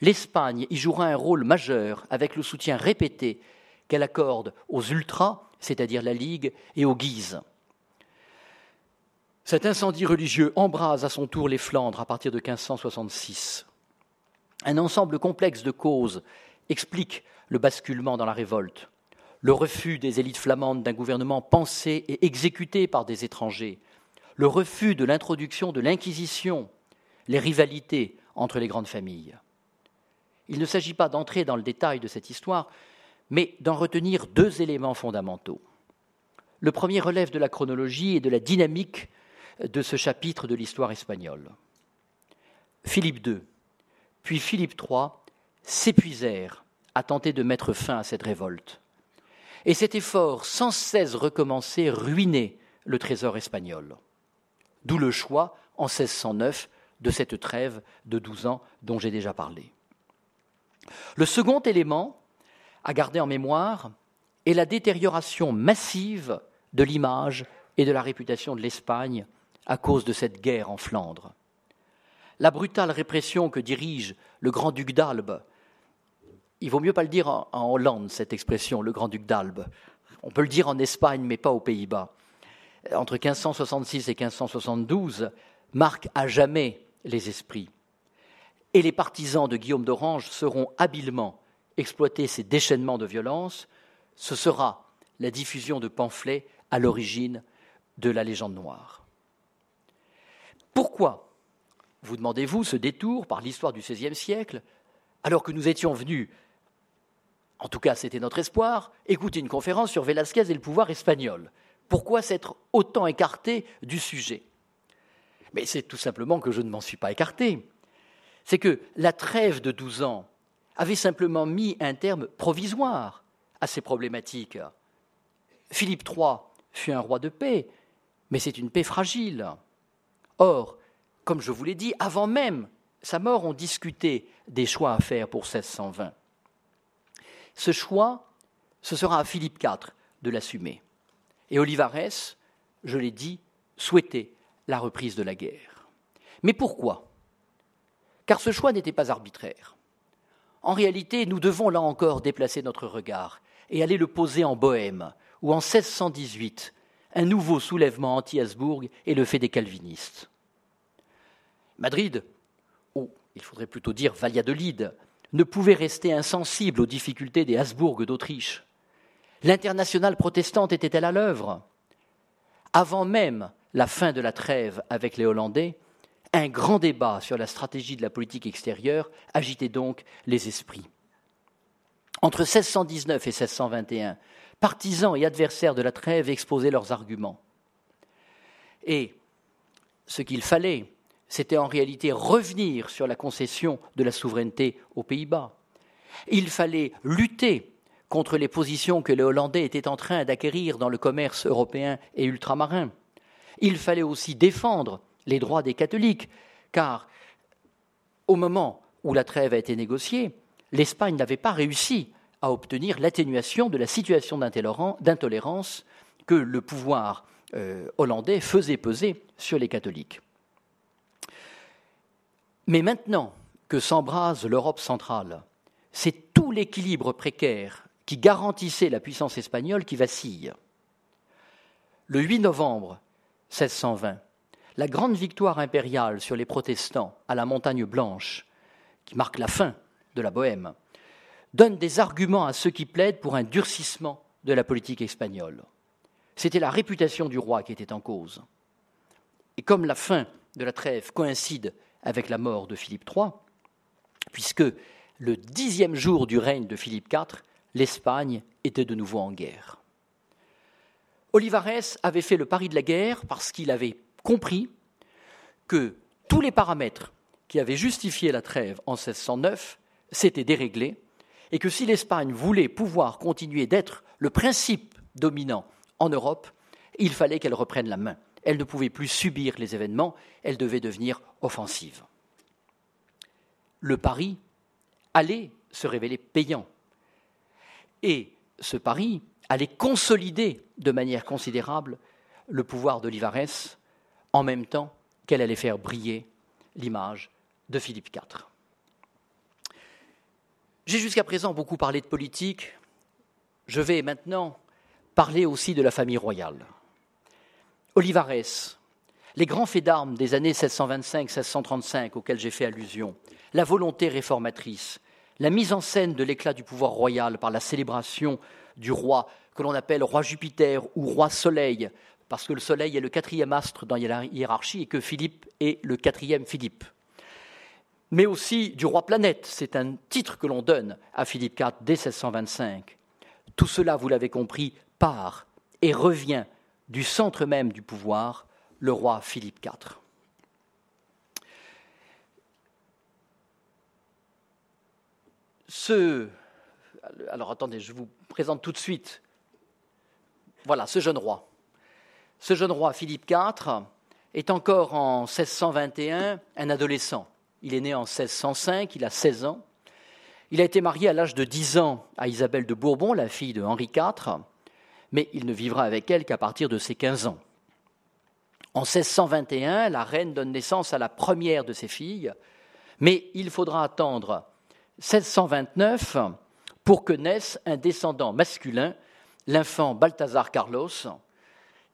L'Espagne y jouera un rôle majeur avec le soutien répété qu'elle accorde aux ultras, c'est-à-dire la Ligue, et aux Guises. Cet incendie religieux embrase à son tour les Flandres à partir de 1566. Un ensemble complexe de causes explique le basculement dans la révolte. Le refus des élites flamandes d'un gouvernement pensé et exécuté par des étrangers, le refus de l'introduction de l'Inquisition, les rivalités entre les grandes familles. Il ne s'agit pas d'entrer dans le détail de cette histoire, mais d'en retenir deux éléments fondamentaux. Le premier relève de la chronologie et de la dynamique de ce chapitre de l'histoire espagnole. Philippe II, puis Philippe III s'épuisèrent à tenter de mettre fin à cette révolte. Et cet effort sans cesse recommencé ruinait le trésor espagnol. D'où le choix, en 1609, de cette trêve de douze ans dont j'ai déjà parlé. Le second élément à garder en mémoire est la détérioration massive de l'image et de la réputation de l'Espagne à cause de cette guerre en Flandre. La brutale répression que dirige le grand-duc d'Albe, il vaut mieux pas le dire en, Hollande, cette expression, le grand-duc d'Albe. On peut le dire en Espagne, mais pas aux Pays-Bas. Entre 1566 et 1572, marque à jamais les esprits. Et les partisans de Guillaume d'Orange seront habilement exploiter ces déchaînements de violence, ce sera la diffusion de pamphlets à l'origine de la légende noire. Pourquoi, vous demandez-vous, ce détour par l'histoire du XVIe siècle, alors que nous étions venus, en tout cas c'était notre espoir, écouter une conférence sur Velázquez et le pouvoir espagnol Pourquoi s'être autant écarté du sujet? Mais c'est tout simplement que je ne m'en suis pas écarté. C'est que la trêve de douze ans avait simplement mis un terme provisoire à ces problématiques. Philippe III fut un roi de paix, mais c'est une paix fragile. Or, comme je vous l'ai dit, avant même sa mort, on discutait des choix à faire pour 1620. Ce choix, ce sera à Philippe IV de l'assumer. Et Olivares, je l'ai dit, souhaitait la reprise de la guerre. Mais pourquoi? Car ce choix n'était pas arbitraire. En réalité, nous devons là encore déplacer notre regard et aller le poser en Bohême, où en 1618, un nouveau soulèvement anti-Habsbourg est le fait des calvinistes. Madrid, ou il faudrait plutôt dire Valladolid, ne pouvait rester insensible aux difficultés des Habsbourg d'Autriche. L'internationale protestante était-elle à l'œuvre? Avant même la fin de la trêve avec les Hollandais, un grand débat sur la stratégie de la politique extérieure agitait donc les esprits. Entre 1619 et 1621, partisans et adversaires de la trêve exposaient leurs arguments. Et ce qu'il fallait, c'était en réalité revenir sur la concession de la souveraineté aux Pays-Bas. Il fallait lutter contre les positions que les Hollandais étaient en train d'acquérir dans le commerce européen et ultramarin. Il fallait aussi défendre les droits des catholiques, car au moment où la trêve a été négociée, l'Espagne n'avait pas réussi à obtenir l'atténuation de la situation d'intolérance que le pouvoir euh, hollandais faisait peser sur les catholiques. Mais maintenant que s'embrase l'Europe centrale, c'est tout l'équilibre précaire qui garantissait la puissance espagnole qui vacille. Le 8 novembre 1620, la grande victoire impériale sur les protestants à la montagne blanche, qui marque la fin de la Bohème, donne des arguments à ceux qui plaident pour un durcissement de la politique espagnole. C'était la réputation du roi qui était en cause. Et comme la fin de la trêve coïncide avec la mort de Philippe III, puisque le dixième jour du règne de Philippe IV, l'Espagne était de nouveau en guerre. Olivares avait fait le pari de la guerre parce qu'il avait compris que tous les paramètres qui avaient justifié la trêve en 1609 s'étaient déréglés et que si l'Espagne voulait pouvoir continuer d'être le principe dominant en Europe, il fallait qu'elle reprenne la main. Elle ne pouvait plus subir les événements, elle devait devenir offensive. Le pari allait se révéler payant. Et ce pari allait consolider de manière considérable le pouvoir d'Olivares en même temps qu'elle allait faire briller l'image de Philippe IV. J'ai jusqu'à présent beaucoup parlé de politique. Je vais maintenant parler aussi de la famille royale. Olivares, les grands faits d'armes des années 1625-1635 auxquels j'ai fait allusion, la volonté réformatrice, la mise en scène de l'éclat du pouvoir royal par la célébration du roi que l'on appelle roi Jupiter ou roi Soleil, parce que le Soleil est le quatrième astre dans la hiérarchie et que Philippe est le quatrième Philippe mais aussi du roi planète. C'est un titre que l'on donne à Philippe IV dès 1625. Tout cela, vous l'avez compris, part et revient du centre même du pouvoir, le roi Philippe IV. Ce, alors attendez, je vous présente tout de suite. Voilà, ce jeune roi. Ce jeune roi Philippe IV est encore en 1621 un adolescent. Il est né en 1605, il a 16 ans. Il a été marié à l'âge de 10 ans à Isabelle de Bourbon, la fille de Henri IV, mais il ne vivra avec elle qu'à partir de ses 15 ans. En 1621, la reine donne naissance à la première de ses filles, mais il faudra attendre 1629 pour que naisse un descendant masculin, l'infant Balthazar Carlos,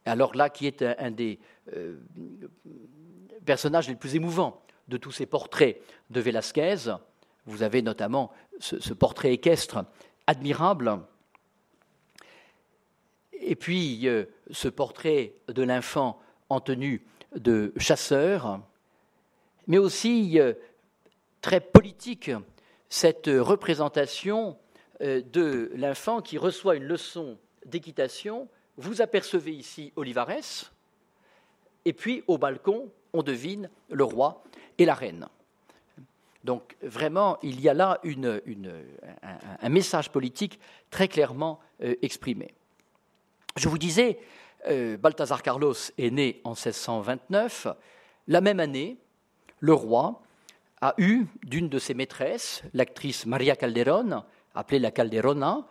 alors là qui est un, des euh, personnages les plus émouvants de tous ces portraits de Velázquez. Vous avez notamment ce, portrait équestre admirable. Et puis euh, ce portrait de l'infant en tenue de chasseur, mais aussi euh, très politique, cette représentation euh, de l'infant qui reçoit une leçon d'équitation. Vous apercevez ici Olivares, et puis au balcon, on devine le roi et la reine. Donc vraiment, il y a là un, message politique très clairement exprimé. Je vous disais, euh, Balthazar Carlos est né en 1629. La même année, le roi a eu d'une de ses maîtresses, l'actrice Maria Calderón, appelée la Calderona,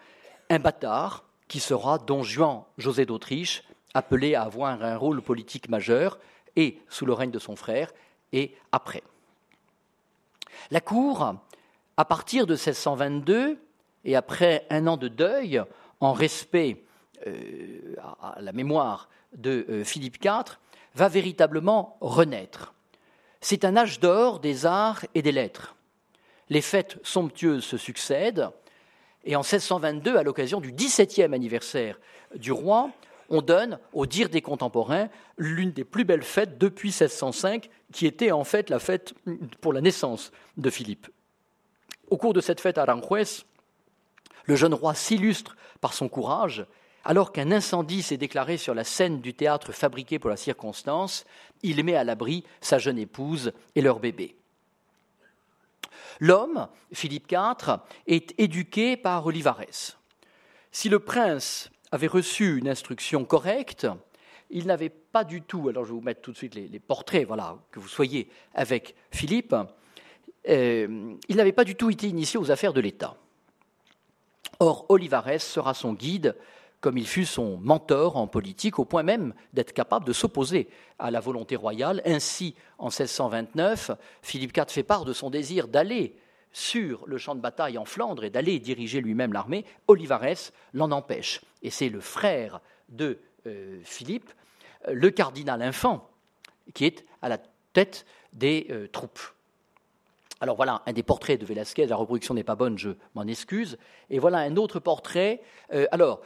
un bâtard qui sera Don Juan José d'Autriche, appelé à avoir un rôle politique majeur, et sous le règne de son frère, et après. La cour, à partir de 1622, et après un an de deuil, en respect euh, à la mémoire de euh, Philippe IV, va véritablement renaître. C'est un âge d'or des arts et des lettres. Les fêtes somptueuses se succèdent, et en 1622, à l'occasion du 17e anniversaire du roi, on donne, au dire des contemporains, l'une des plus belles fêtes depuis 1605, qui était en fait la fête pour la naissance de Philippe. Au cours de cette fête à Aranjuez, le jeune roi s'illustre par son courage. Alors qu'un incendie s'est déclaré sur la scène du théâtre fabriqué pour la circonstance, il met à l'abri sa jeune épouse et leur bébé. L'homme, Philippe IV, est éduqué par Olivares. Si le prince avait reçu une instruction correcte, il n'avait pas du tout, alors je vais vous mettre tout de suite les, portraits, voilà, que vous soyez avec Philippe, euh, il n'avait pas du tout été initié aux affaires de l'État. Or, Olivares sera son guide, comme il fut son mentor en politique, au point même d'être capable de s'opposer à la volonté royale. Ainsi, en 1629, Philippe IV fait part de son désir d'aller sur le champ de bataille en Flandre et d'aller diriger lui-même l'armée, Olivares l'en empêche. Et c'est le frère de euh, Philippe, le cardinal infant, qui est à la tête des euh, troupes. Alors voilà un des portraits de Velázquez, la reproduction n'est pas bonne, je m'en excuse. Et voilà un autre portrait. Euh, alors,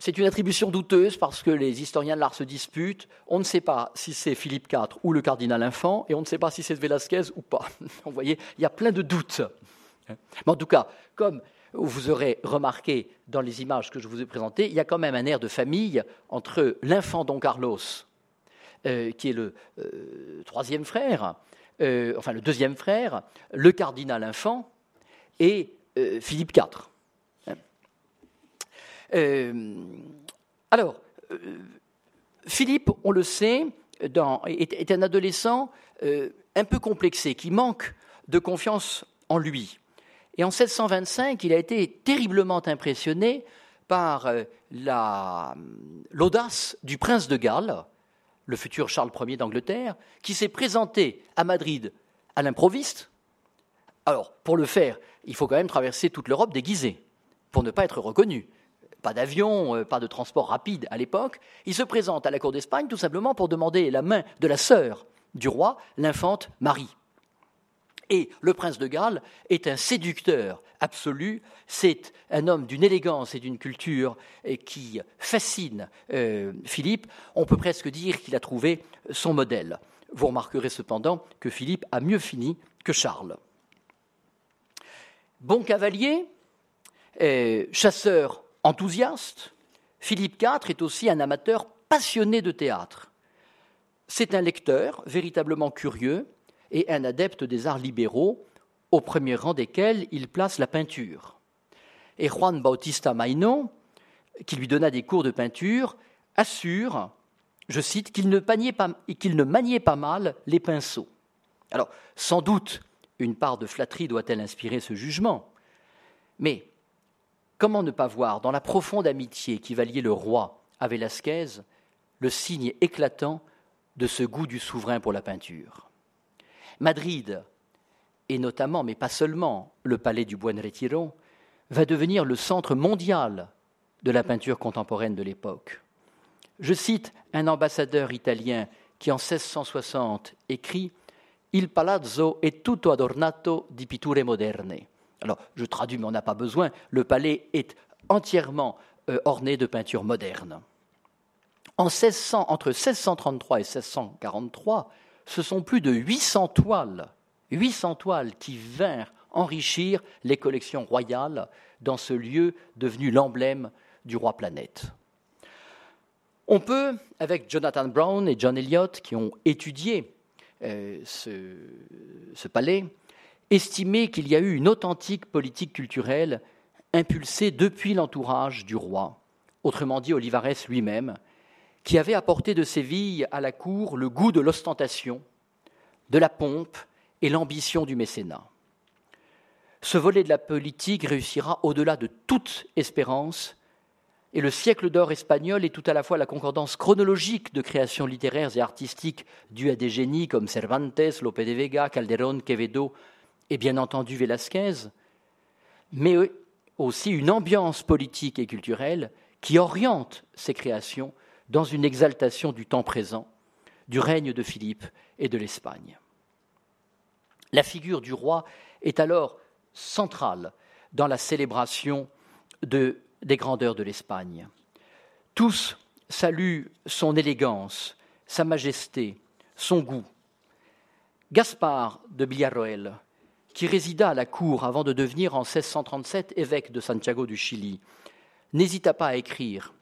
c'est une attribution douteuse parce que les historiens de l'art se disputent. On ne sait pas si c'est Philippe IV ou le cardinal Infant, et on ne sait pas si c'est Velasquez ou pas. Vous voyez, il y a plein de doutes. Mais en tout cas, comme vous aurez remarqué dans les images que je vous ai présentées, il y a quand même un air de famille entre l'infant Don Carlos, euh, qui est le euh, troisième frère, euh, enfin le deuxième frère, le cardinal infant et Philippe IV. alors, Philippe, on le sait, est, un adolescent un peu complexé, qui manque de confiance en lui. Et en 1725, il a été terriblement impressionné par euh, l'audace du prince de Galles, le futur Charles Ier d'Angleterre, qui s'est présenté à Madrid à l'improviste. Alors, pour le faire, il faut quand même traverser toute l'Europe déguisé, pour ne pas être reconnu. Pas d'avion, euh, pas de transport rapide à l'époque. Il se présente à la cour d'Espagne tout simplement pour demander la main de la sœur du roi, l'infante Marie. Et le prince de Galles est un séducteur absolu, c'est un homme d'une élégance et d'une culture qui fascine euh, Philippe. On peut presque dire qu'il a trouvé son modèle. Vous remarquerez cependant que Philippe a mieux fini que Charles. Bon cavalier, euh, chasseur enthousiaste, Philippe IV est aussi un amateur passionné de théâtre. C'est un lecteur véritablement curieux, et un adepte des arts libéraux, au premier rang desquels il place la peinture. Et Juan Bautista Maino, qui lui donna des cours de peinture, assure, je cite, qu'il ne, ne, maniait pas mal les pinceaux. Alors, sans doute, une part de flatterie doit-elle inspirer ce jugement, mais comment ne pas voir dans la profonde amitié qui va lier le roi à Velasquez le signe éclatant de ce goût du souverain pour la peinture? Madrid, et notamment, mais pas seulement, le palais du Buen Retiro, va devenir le centre mondial de la peinture contemporaine de l'époque. Je cite un ambassadeur italien qui, en 1660, écrit Il palazzo è tutto adornato di pitture moderne. Alors, je traduis, mais on n'a pas besoin. Le palais est entièrement euh, orné de peintures modernes. En 1600, entre 1633 et 1643, ce sont plus de 800 toiles, 800 toiles qui vinrent enrichir les collections royales dans ce lieu devenu l'emblème du roi planète. On peut, avec Jonathan Brown et John Eliot, qui ont étudié euh, ce, ce palais, estimer qu'il y a eu une authentique politique culturelle impulsée depuis l'entourage du roi, autrement dit Olivares lui-même, qui avait apporté de Séville à la cour le goût de l'ostentation, de la pompe et l'ambition du mécénat. Ce volet de la politique réussira au-delà de toute espérance, et le siècle d'or espagnol est tout à la fois la concordance chronologique de créations littéraires et artistiques dues à des génies comme Cervantes, Lope de Vega, Calderón, Quevedo et bien entendu Velázquez, mais aussi une ambiance politique et culturelle qui oriente ces créations dans une exaltation du temps présent, du règne de Philippe et de l'Espagne. La figure du roi est alors centrale dans la célébration des grandeurs de l'Espagne. Tous saluent son élégance, sa majesté, son goût. Gaspard de Villarroel, qui résida à la cour avant de devenir en 1637 évêque de Santiago du Chili, n'hésita pas à écrire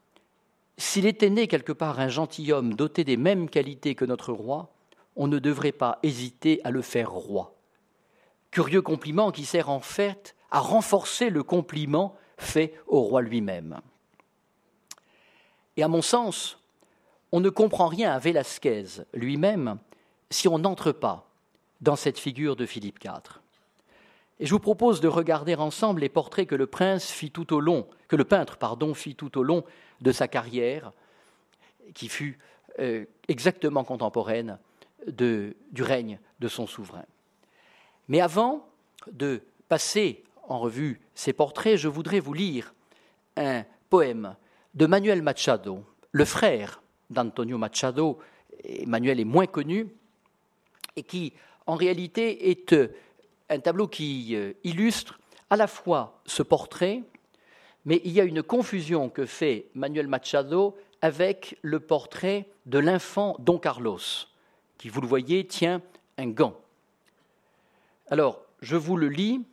s'il était né quelque part un gentilhomme doté des mêmes qualités que notre roi, on ne devrait pas hésiter à le faire roi. Curieux compliment qui sert en fait à renforcer le compliment fait au roi lui-même. Et à mon sens, on ne comprend rien à Velasquez lui-même si on n'entre pas dans cette figure de Philippe IV. Et je vous propose de regarder ensemble les portraits que le prince fit tout au long, que le peintre, pardon, fit tout au long de sa carrière, qui fut euh, exactement contemporaine du règne de son souverain. Mais avant de passer en revue ces portraits, je voudrais vous lire un poème de Manuel Machado, le frère d'Antonio Machado. Manuel est moins connu, et qui, en réalité, est euh, un tableau qui euh, illustre à la fois ce portrait mais il y a une confusion que fait Manuel Machado avec le portrait de l'infant Don Carlos, qui, vous le voyez, tient un gant. Alors, je vous le lis.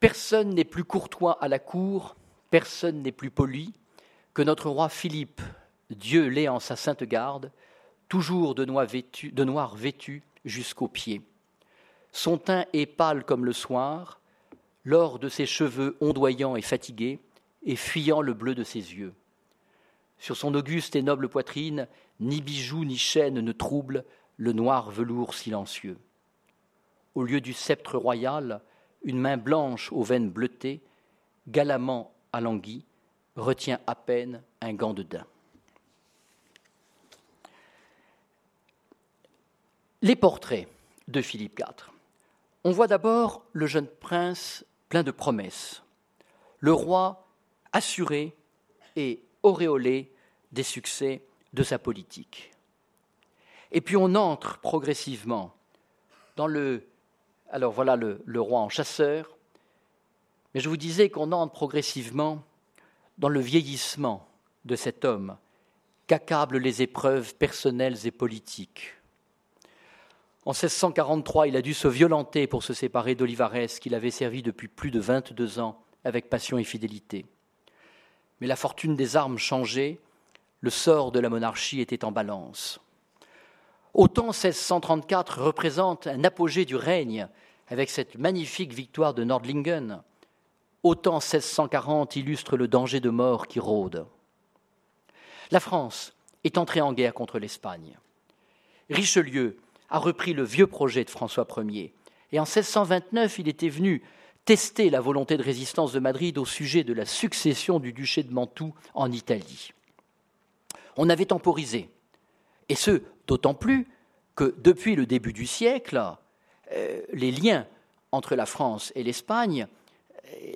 Personne n'est plus courtois à la cour, personne n'est plus poli que notre roi Philippe, Dieu l'est en sa sainte garde, toujours de noir vêtu, de noir vêtu jusqu'aux pieds. Son teint est pâle comme le soir, l'or de ses cheveux ondoyants et fatigués, et fuyant le bleu de ses yeux. Sur son auguste et noble poitrine, ni bijoux ni chaînes ne troublent le noir velours silencieux. Au lieu du sceptre royal, une main blanche aux veines bleutées, galamment alanguie, retient à peine un gant de daim. Les portraits de Philippe IV. On voit d'abord le jeune prince plein de promesses, le roi assuré et auréolé des succès de sa politique. Et puis on entre progressivement dans le... Alors voilà le, roi en chasseur, mais je vous disais qu'on entre progressivement dans le vieillissement de cet homme qu'accablent les épreuves personnelles et politiques. En 1643, il a dû se violenter pour se séparer d'Olivares, qu'il avait servi depuis plus de 22 ans avec passion et fidélité. Mais la fortune des armes changeait, le sort de la monarchie était en balance. Autant 1634 représente un apogée du règne avec cette magnifique victoire de Nordlingen, autant 1640 illustre le danger de mort qui rôde. La France est entrée en guerre contre l'Espagne. Richelieu a repris le vieux projet de François Ier, et en 1629 il était venu tester la volonté de résistance de Madrid au sujet de la succession du duché de Mantoue en Italie. On avait temporisé, et ce d'autant plus que depuis le début du siècle, euh, les liens entre la France et l'Espagne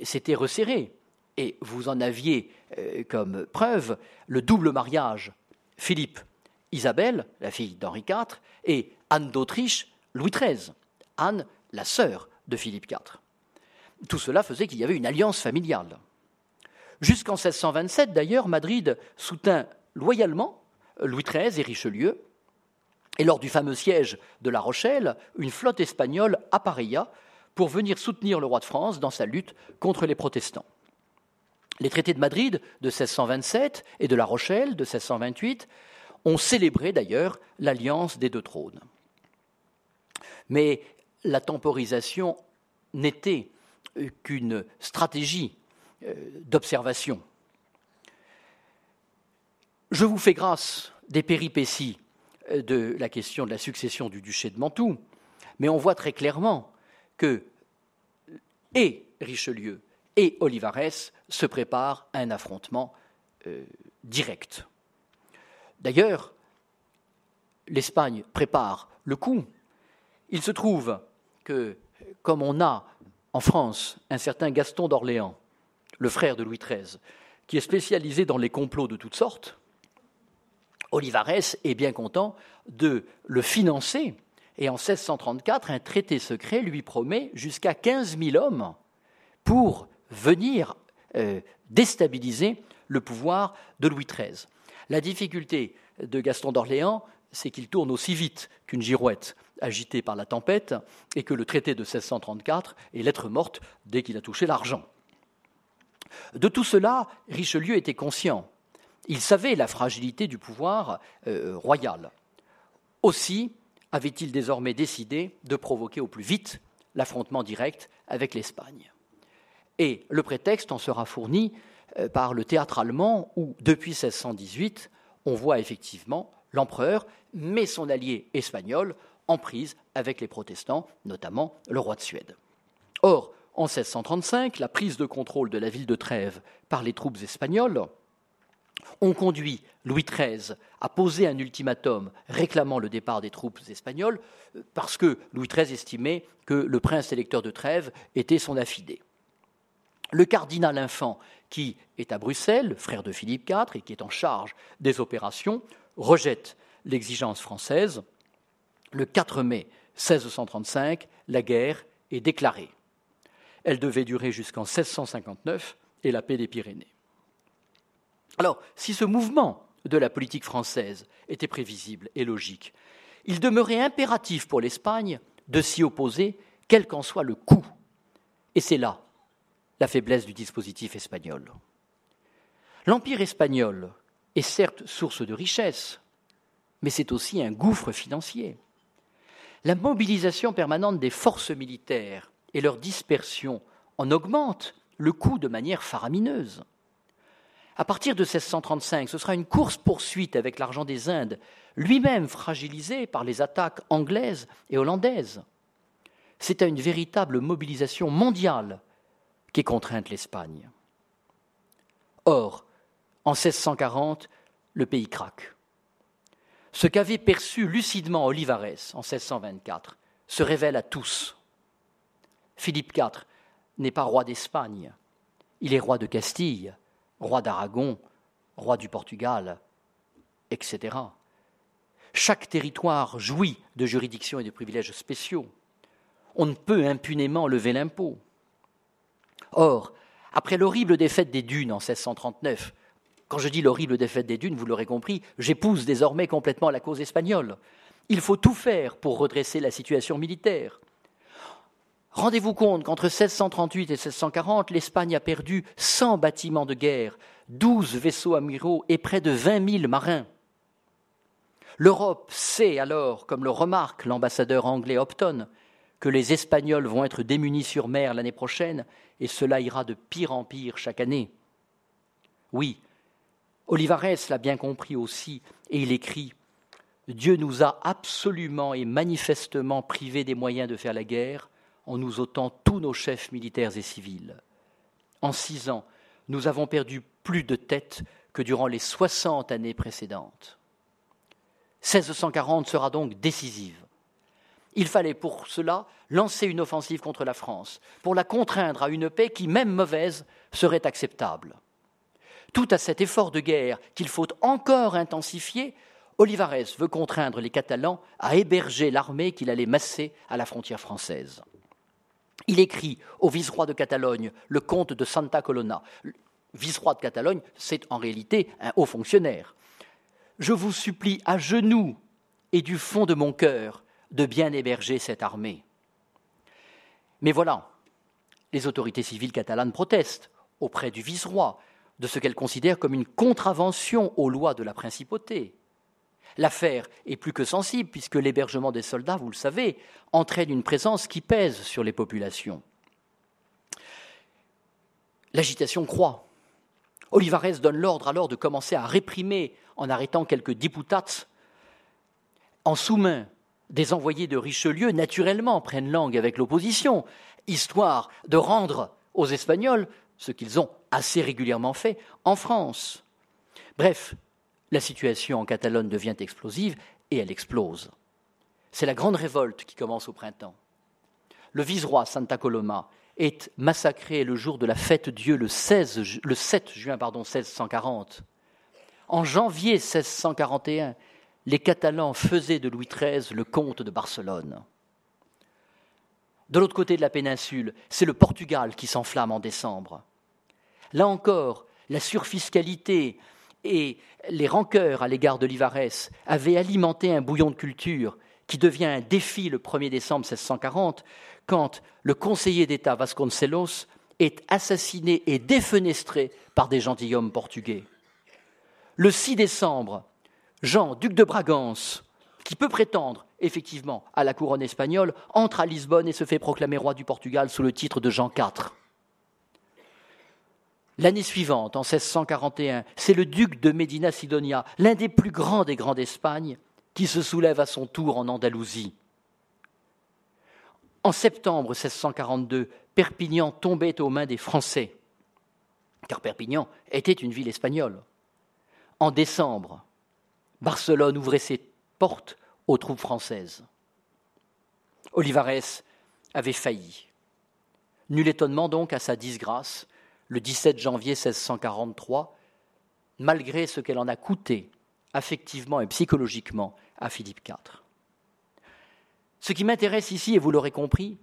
s'était resserré. Et vous en aviez euh, comme preuve le double mariage Philippe-Isabelle, la fille d'Henri IV, et Anne d'Autriche, Louis XIII. Anne, la sœur de Philippe IV. Tout cela faisait qu'il y avait une alliance familiale. Jusqu'en 1627, d'ailleurs, Madrid soutint loyalement Louis XIII et Richelieu. Et lors du fameux siège de La Rochelle, une flotte espagnole appareilla pour venir soutenir le roi de France dans sa lutte contre les protestants. Les traités de Madrid de 1627 et de La Rochelle de 1628 ont célébré d'ailleurs l'alliance des deux trônes. Mais la temporisation n'était qu'une stratégie euh, d'observation. Je vous fais grâce des péripéties euh, de la question de la succession du duché de Mantoue, mais on voit très clairement que et Richelieu et Olivares se préparent à un affrontement euh, direct. D'ailleurs, l'Espagne prépare le coup. Il se trouve que, comme on a en France un certain Gaston d'Orléans, le frère de Louis XIII, qui est spécialisé dans les complots de toutes sortes, Olivares est bien content de le financer et en 1634, un traité secret lui promet jusqu'à 15 000 hommes pour venir euh, déstabiliser le pouvoir de Louis XIII. La difficulté de Gaston d'Orléans, c'est qu'il tourne aussi vite qu'une girouette agitée par la tempête et que le traité de 1634 est lettre morte dès qu'il a touché l'argent. De tout cela, Richelieu était conscient. Il savait la fragilité du pouvoir euh, royal. Aussi, avait-il désormais décidé de provoquer au plus vite l'affrontement direct avec l'Espagne. Et le prétexte en sera fourni par le théâtre allemand où, depuis 1618, on voit effectivement l'empereur, mais son allié espagnol, en prise avec les protestants, notamment le roi de Suède. Or, en 1635, la prise de contrôle de la ville de Trèves par les troupes espagnoles ont conduit Louis XIII à poser un ultimatum réclamant le départ des troupes espagnoles parce que Louis XIII estimait que le prince électeur de Trèves était son affidé. Le cardinal Infant, qui est à Bruxelles, frère de Philippe IV et qui est en charge des opérations, rejette l'exigence française. Le 4 mai 1635, la guerre est déclarée. Elle devait durer jusqu'en 1659 et la paix des Pyrénées. Alors, si ce mouvement de la politique française était prévisible et logique, il demeurait impératif pour l'Espagne de s'y opposer, quel qu'en soit le coût. Et c'est là la faiblesse du dispositif espagnol. L'Empire espagnol est certes source de richesse, mais c'est aussi un gouffre financier. La mobilisation permanente des forces militaires et leur dispersion en augmente le coût de manière faramineuse. À partir de 1635, ce sera une course-poursuite avec l'argent des Indes, lui-même fragilisé par les attaques anglaises et hollandaises. C'est à une véritable mobilisation mondiale qu'est contrainte l'Espagne. Or, en 1640, le pays craque. Ce qu'avait perçu lucidement Olivares en 1624 se révèle à tous. Philippe IV n'est pas roi d'Espagne, il est roi de Castille, roi d'Aragon, roi du Portugal, etc. Chaque territoire jouit de juridictions et de privilèges spéciaux. On ne peut impunément lever l'impôt. Or, après l'horrible défaite des dunes en 1639, quand je dis l'horrible défaite des dunes, vous l'aurez compris, j'épouse désormais complètement la cause espagnole. Il faut tout faire pour redresser la situation militaire. Rendez-vous compte qu'entre 1638 et 1640, l'Espagne a perdu 100 bâtiments de guerre, 12 vaisseaux amiraux et près de 20 000 marins. L'Europe sait alors, comme le remarque l'ambassadeur anglais Hopton, que les Espagnols vont être démunis sur mer l'année prochaine, et cela ira de pire en pire chaque année. Oui, Olivares l'a bien compris aussi, et il écrit Dieu nous a absolument et manifestement privés des moyens de faire la guerre en nous ôtant tous nos chefs militaires et civils. En six ans, nous avons perdu plus de têtes que durant les soixante années précédentes. 1640 sera donc décisive. Il fallait pour cela lancer une offensive contre la France, pour la contraindre à une paix qui, même mauvaise, serait acceptable. Tout à cet effort de guerre qu'il faut encore intensifier, Olivares veut contraindre les Catalans à héberger l'armée qu'il allait masser à la frontière française. Il écrit au vice-roi de Catalogne, le comte de Santa Colonna. vice-roi de Catalogne, c'est en réalité un haut fonctionnaire. Je vous supplie à genoux et du fond de mon cœur de bien héberger cette armée. Mais voilà, les autorités civiles catalanes protestent auprès du vice-roi de ce qu'elles considèrent comme une contravention aux lois de la principauté. L'affaire est plus que sensible puisque l'hébergement des soldats, vous le savez, entraîne une présence qui pèse sur les populations. L'agitation croît. Olivares donne l'ordre alors de commencer à réprimer en arrêtant quelques diputats. En sous-main, des envoyés de Richelieu, naturellement, prennent langue avec l'opposition, histoire de rendre aux Espagnols ce qu'ils ont assez régulièrement fait en France. Bref, la situation en Catalogne devient explosive et elle explose. C'est la grande révolte qui commence au printemps. Le vice-roi Santa Coloma est massacré le jour de la fête Dieu, le, 16, le 7 juin pardon, 1640. En janvier 1641, les Catalans faisaient de Louis XIII le comte de Barcelone. De l'autre côté de la péninsule, c'est le Portugal qui s'enflamme en décembre. Là encore, la surfiscalité et les rancœurs à l'égard de Livarès avaient alimenté un bouillon de culture qui devient un défi le 1er décembre 1640, quand le conseiller d'État Vasconcelos est assassiné et défenestré par des gentilshommes portugais. Le 6 décembre, Jean, duc de Bragance, qui peut prétendre effectivement à la couronne espagnole, entre à Lisbonne et se fait proclamer roi du Portugal sous le titre de Jean IV. L'année suivante, en 1641, c'est le duc de Medina Sidonia, l'un des plus grands des grands d'Espagne, qui se soulève à son tour en Andalousie. En septembre 1642, Perpignan tombait aux mains des Français, car Perpignan était une ville espagnole. En décembre, Barcelone ouvrait ses portes aux troupes françaises. Olivares avait failli. Nul étonnement donc à sa disgrâce le 17 janvier 1643, malgré ce qu'elle en a coûté affectivement et psychologiquement à Philippe IV. Ce qui m'intéresse ici, et vous l'aurez compris,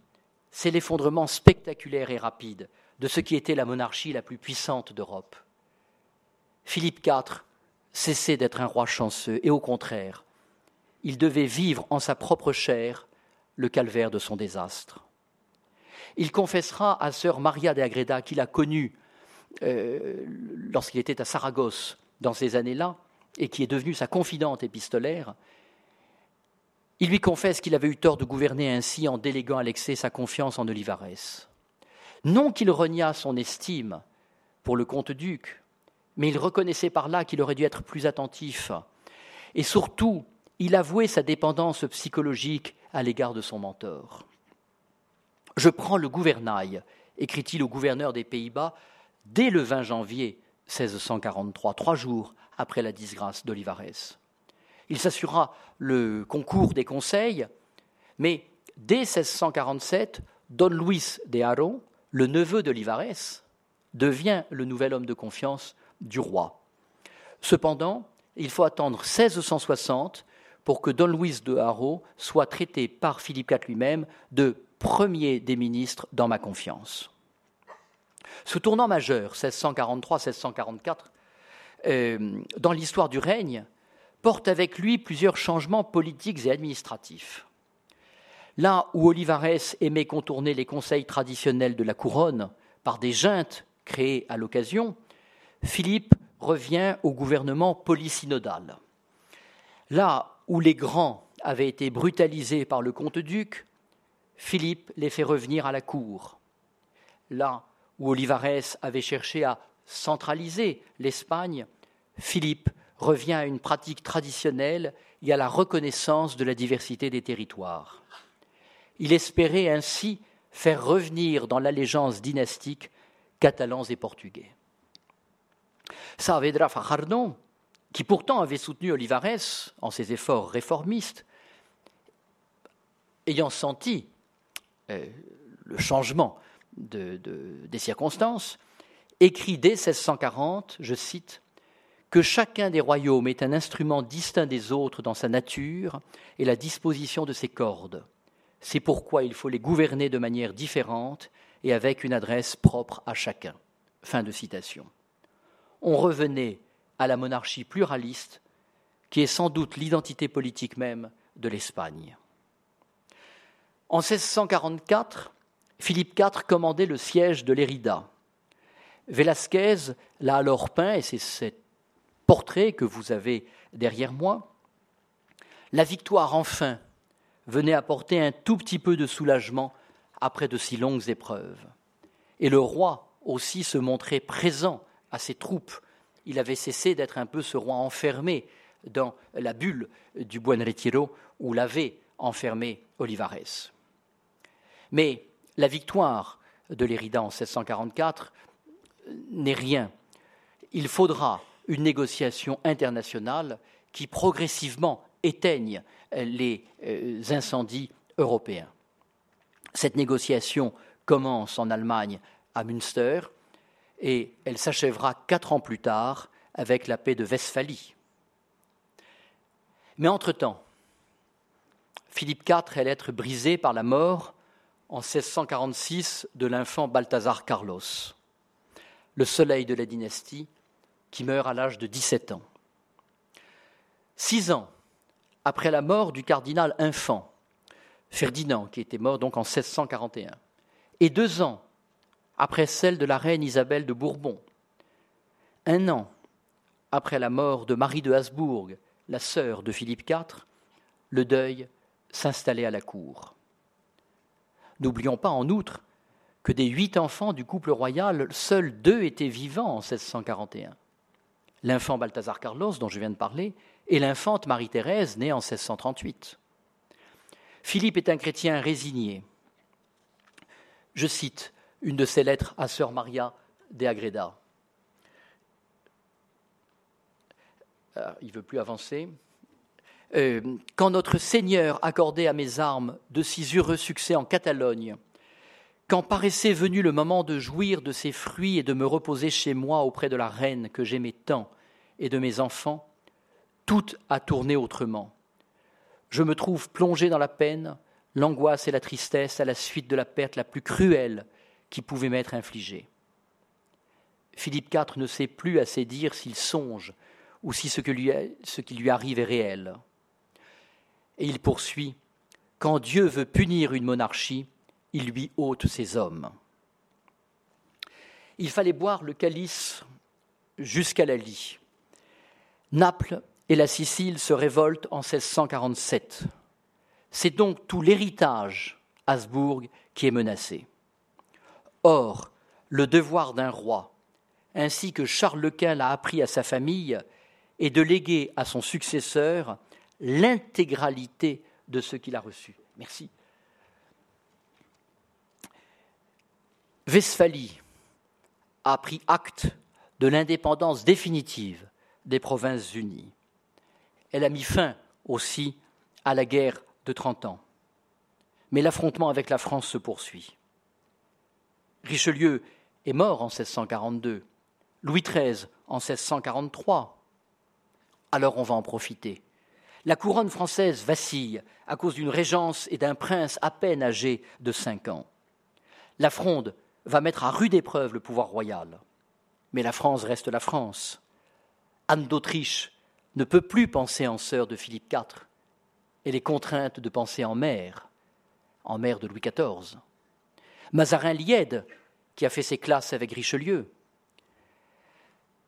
c'est l'effondrement spectaculaire et rapide de ce qui était la monarchie la plus puissante d'Europe. Philippe IV cessait d'être un roi chanceux, et au contraire, il devait vivre en sa propre chair le calvaire de son désastre. Il confessera à sœur Maria de Agreda, qu'il a connue euh, lorsqu'il était à Saragosse dans ces années-là, et qui est devenue sa confidente épistolaire, il lui confesse qu'il avait eu tort de gouverner ainsi en déléguant à l'excès sa confiance en Olivares. Non qu'il reniât son estime pour le comte-duc, mais il reconnaissait par là qu'il aurait dû être plus attentif. Et surtout, il avouait sa dépendance psychologique à l'égard de son mentor. Je prends le gouvernail, écrit-il au gouverneur des Pays-Bas, dès le 20 janvier 1643, trois jours après la disgrâce d'Olivares. Il s'assura le concours des conseils, mais dès 1647, Don Luis de Haro, le neveu d'Olivares, devient le nouvel homme de confiance du roi. Cependant, il faut attendre 1660 pour que Don Luis de Haro soit traité par Philippe IV lui-même de premier des ministres dans ma confiance. Ce tournant majeur, 1643-1644, euh, dans l'histoire du règne, porte avec lui plusieurs changements politiques et administratifs. Là où Olivares aimait contourner les conseils traditionnels de la couronne par des juntes créées à l'occasion, Philippe revient au gouvernement polysynodal. Là où les grands avaient été brutalisés par le comte-duc, Philippe les fait revenir à la cour. Là où Olivares avait cherché à centraliser l'Espagne, Philippe revient à une pratique traditionnelle et à la reconnaissance de la diversité des territoires. Il espérait ainsi faire revenir dans l'allégeance dynastique catalans et portugais. Saavedra Fajardo, qui pourtant avait soutenu Olivares en ses efforts réformistes, ayant senti euh, le changement des circonstances, écrit dès 1640, je cite, que chacun des royaumes est un instrument distinct des autres dans sa nature et la disposition de ses cordes. C'est pourquoi il faut les gouverner de manière différente et avec une adresse propre à chacun. Fin de citation. On revenait à la monarchie pluraliste, qui est sans doute l'identité politique même de l'Espagne. En 1644, Philippe IV commandait le siège de Lérida. Velasquez l'a alors peint, et c'est cette portrait que vous avez derrière moi, la victoire enfin venait apporter un tout petit peu de soulagement après de si longues épreuves. Et le roi aussi se montrait présent à ses troupes. Il avait cessé d'être un peu ce roi enfermé dans la bulle du Buen Retiro où l'avait enfermé Olivares. Mais la victoire de l'Érida en 1644 n'est rien. Il faudra une négociation internationale qui progressivement éteigne les euh, incendies européens. Cette négociation commence en Allemagne à Münster et elle s'achèvera quatre ans plus tard avec la paix de Westphalie. Mais entre-temps, Philippe IV allait être brisé par la mort en 1646 de l'infant Balthazar Carlos, le soleil de la dynastie qui meurt à l'âge de 17 ans. Six ans après la mort du cardinal infant, Ferdinand, qui était mort donc en 1641, et deux ans après celle de la reine Isabelle de Bourbon, un an après la mort de Marie de Habsbourg, la sœur de Philippe IV, le deuil s'installait à la cour. N'oublions pas en outre que des huit enfants du couple royal, seuls deux étaient vivants en 1641 l'infant Balthazar Carlos, dont je viens de parler, et l'infante Marie-Thérèse, née en 1638. Philippe est un chrétien résigné. Je cite une de ses lettres à sœur Maria de Agreda. Ah, il ne veut plus avancer. Euh, quand notre Seigneur accordait à mes armes de si heureux succès en Catalogne, quand paraissait venu le moment de jouir de ses fruits et de me reposer chez moi auprès de la reine que j'aimais tant et de mes enfants, tout a tourné autrement. Je me trouve plongé dans la peine, l'angoisse et la tristesse à la suite de la perte la plus cruelle qui pouvait m'être infligée. Philippe IV ne sait plus assez dire s'il songe ou si ce, ce qui lui arrive est réel. Et il poursuit Quand Dieu veut punir une monarchie, il lui ôte ses hommes. Il fallait boire le calice jusqu'à la lie. Naples et la Sicile se révoltent en 1647. C'est donc tout l'héritage Habsbourg qui est menacé. Or, le devoir d'un roi, ainsi que Charles Quint l'a appris à sa famille, est de léguer à son successeur l'intégralité de ce qu'il a reçu. Merci. Westphalie a pris acte de l'indépendance définitive des provinces unies. Elle a mis fin aussi à la guerre de Trente ans. Mais l'affrontement avec la France se poursuit. Richelieu est mort en 1642, Louis XIII en 1643. Alors on va en profiter. La couronne française vacille à cause d'une régence et d'un prince à peine âgé de cinq ans. La fronde va mettre à rude épreuve le pouvoir royal. Mais la France reste la France. Anne d'Autriche ne peut plus penser en sœur de Philippe IV. Elle est contrainte de penser en mère, en mère de Louis XIV. Mazarin Liède, qui a fait ses classes avec Richelieu.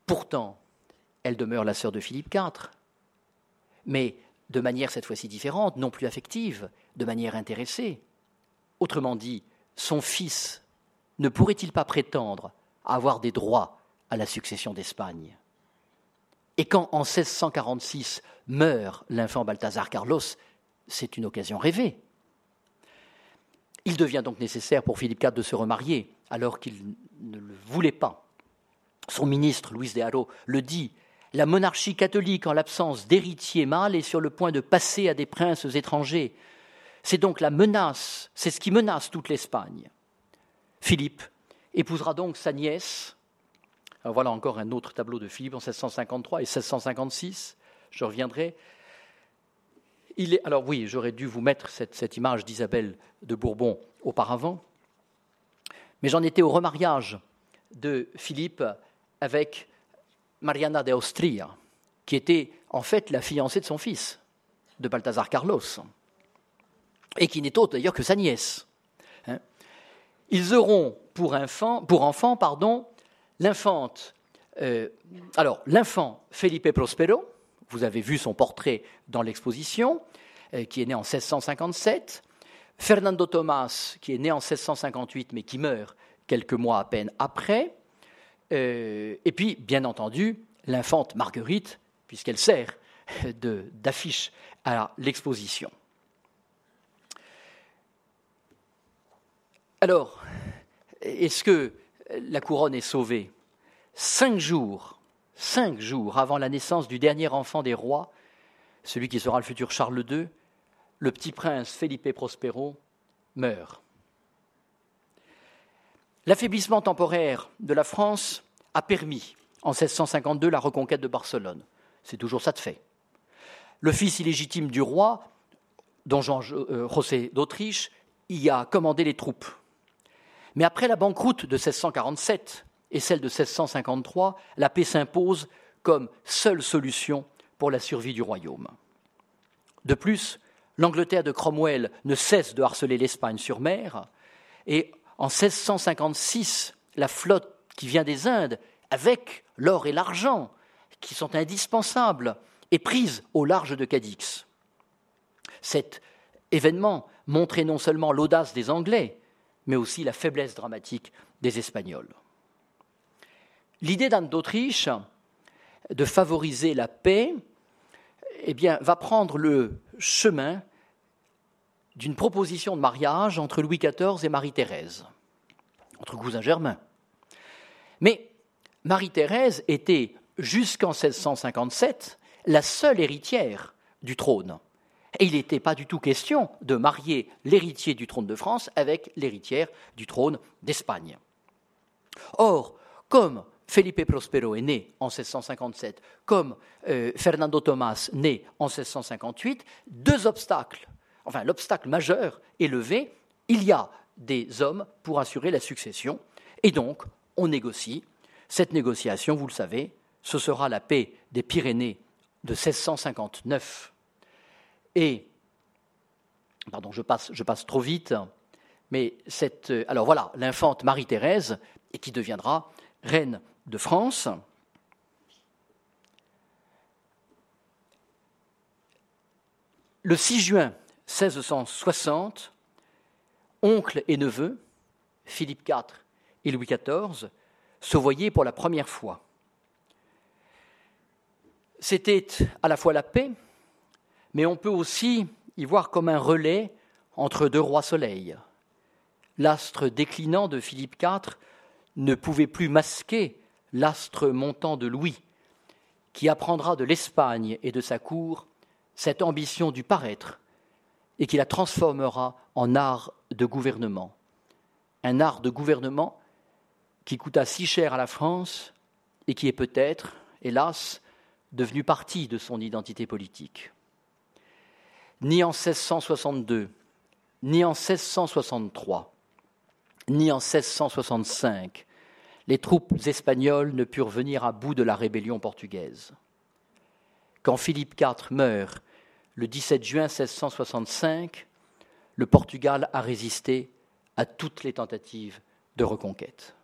Pourtant, elle demeure la sœur de Philippe IV, mais de manière cette fois-ci différente, non plus affective, de manière intéressée. Autrement dit, son fils ne pourrait-il pas prétendre avoir des droits à la succession d'Espagne? Et quand en 1646 meurt l'infant Balthazar Carlos, c'est une occasion rêvée. Il devient donc nécessaire pour Philippe IV de se remarier, alors qu'il ne le voulait pas. Son ministre, Luis de Haro, le dit La monarchie catholique, en l'absence d'héritier mâle, est sur le point de passer à des princes étrangers. C'est donc la menace, c'est ce qui menace toute l'Espagne. Philippe épousera donc sa nièce. voilà encore un autre tableau de Philippe en 1653 et 1656. Je reviendrai. Alors oui, j'aurais dû vous mettre cette, image d'Isabelle de Bourbon auparavant, mais j'en étais au remariage de Philippe avec Mariana d'Austria, qui était en fait la fiancée de son fils, de Balthazar Carlos, et qui n'est autre d'ailleurs que sa nièce. Ils auront pour enfant, pour enfant pardon, l'infante. Euh, alors, l'infant Felipe Prospero, vous avez vu son portrait dans l'exposition, euh, qui est né en 1657. Fernando Tomás, qui est né en 1658, mais qui meurt quelques mois à peine après. Euh, et puis, bien entendu, l'infante Marguerite, puisqu'elle sert d'affiche à l'exposition. Alors, est-ce que la couronne est sauvée? Cinq jours, cinq jours avant la naissance du dernier enfant des rois, celui qui sera le futur Charles II, le petit prince Felipe Prospero meurt. L'affaiblissement temporaire de la France a permis, en 1652, la reconquête de Barcelone. C'est toujours ça de fait. Le fils illégitime du roi, don Jean euh, José d'Autriche, y a commandé les troupes. Mais après la banqueroute de 1647 et celle de 1653, la paix s'impose comme seule solution pour la survie du royaume. De plus, l'Angleterre de Cromwell ne cesse de harceler l'Espagne sur mer, et en 1656, la flotte qui vient des Indes, avec l'or et l'argent, qui sont indispensables, est prise au large de Cadix. Cet événement montrait non seulement l'audace des Anglais, mais aussi la faiblesse dramatique des Espagnols. L'idée d'Anne d'Autriche de favoriser la paix eh va prendre le chemin d'une proposition de mariage entre Louis XIV et Marie-Thérèse, entre cousins germains. Mais Marie-Thérèse était, jusqu'en 1657, la seule héritière du trône. Et il n'était pas du tout question de marier l'héritier du trône de France avec l'héritière du trône d'Espagne. Or, comme Felipe Prospero est né en 1657, comme euh, Fernando Tomás né en 1658, deux obstacles enfin l'obstacle majeur est levé, il y a des hommes pour assurer la succession, et donc on négocie. Cette négociation, vous le savez, ce sera la paix des Pyrénées de 1659. Et, pardon, je passe, trop vite, mais cette, alors voilà, l'infante Marie-Thérèse, et qui deviendra reine de France. Le 6 juin 1660, oncle et neveu, Philippe IV et Louis XIV, se voyaient pour la première fois. C'était à la fois la paix, mais on peut aussi y voir comme un relais entre deux rois soleils. L'astre déclinant de Philippe IV ne pouvait plus masquer l'astre montant de Louis, qui apprendra de l'Espagne et de sa cour cette ambition du paraître et qui la transformera en art de gouvernement. Un art de gouvernement qui coûta si cher à la France et qui est peut-être, hélas, devenu partie de son identité politique. Ni en 1662, ni en 1663, ni en 1665, les troupes espagnoles ne purent venir à bout de la rébellion portugaise. Quand Philippe IV meurt le 17 juin 1665, le Portugal a résisté à toutes les tentatives de reconquête.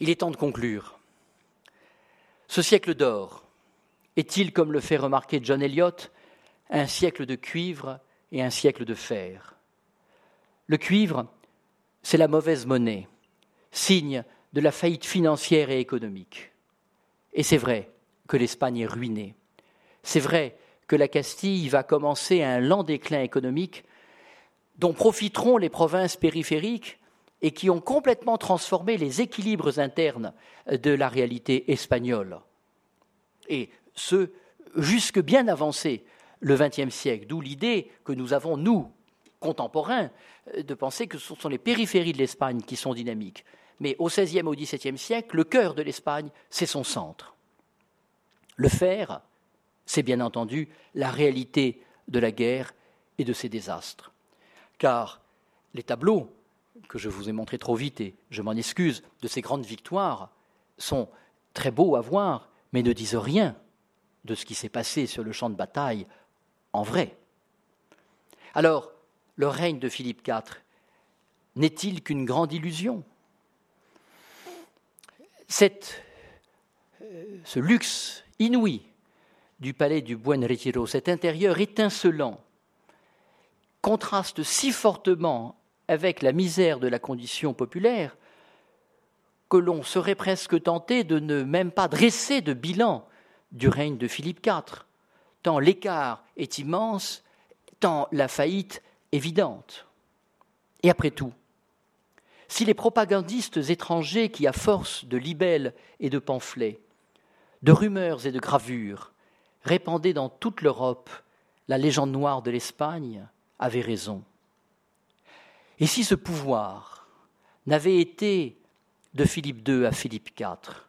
Il est temps de conclure. Ce siècle d'or est-il, comme le fait remarquer John Eliot, un siècle de cuivre et un siècle de fer? Le cuivre, c'est la mauvaise monnaie, signe de la faillite financière et économique. Et c'est vrai, que l'Espagne est ruinée. C'est vrai que la Castille va commencer un lent déclin économique dont profiteront les provinces périphériques et qui ont complètement transformé les équilibres internes de la réalité espagnole. Et ce, jusque bien avancé le XXe siècle, d'où l'idée que nous avons, nous, contemporains, de penser que ce sont les périphéries de l'Espagne qui sont dynamiques. Mais au XVIe au XVIIe siècle, le cœur de l'Espagne, c'est son centre. Le faire, c'est bien entendu la réalité de la guerre et de ses désastres. Car les tableaux, que je vous ai montrés trop vite et je m'en excuse, de ces grandes victoires, sont très beaux à voir, mais ne disent rien de ce qui s'est passé sur le champ de bataille en vrai. Alors, le règne de Philippe IV n'est-il qu'une grande illusion? Euh, Ce luxe inouï du palais du Buen Retiro, cet intérieur étincelant, contraste si fortement avec la misère de la condition populaire que l'on serait presque tenté de ne même pas dresser de bilan du règne de Philippe IV, tant l'écart est immense, tant la faillite évidente. Et après tout, si les propagandistes étrangers qui, à force de libelles et de pamphlets, de rumeurs et de gravures répandaient dans toute l'Europe la légende noire de l'Espagne, avait raison. Et si ce pouvoir n'avait été de Philippe II à Philippe IV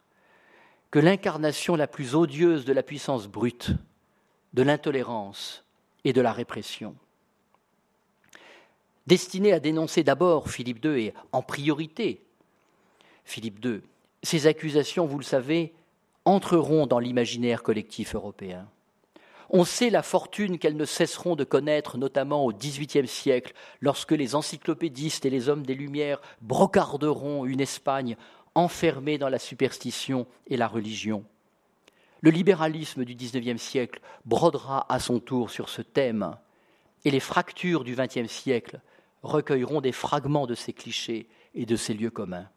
que l'incarnation la plus odieuse de la puissance brute, de l'intolérance et de la répression? Destiné à dénoncer d'abord Philippe II et en priorité Philippe II, ces accusations, vous le savez, entreront dans l'imaginaire collectif européen. On sait la fortune qu'elles ne cesseront de connaître, notamment au XVIIIe siècle, lorsque les encyclopédistes et les hommes des Lumières brocarderont une Espagne enfermée dans la superstition et la religion. Le libéralisme du XIXe siècle brodera à son tour sur ce thème, et les fractures du XXe siècle recueilleront des fragments de ces clichés et de ces lieux communs.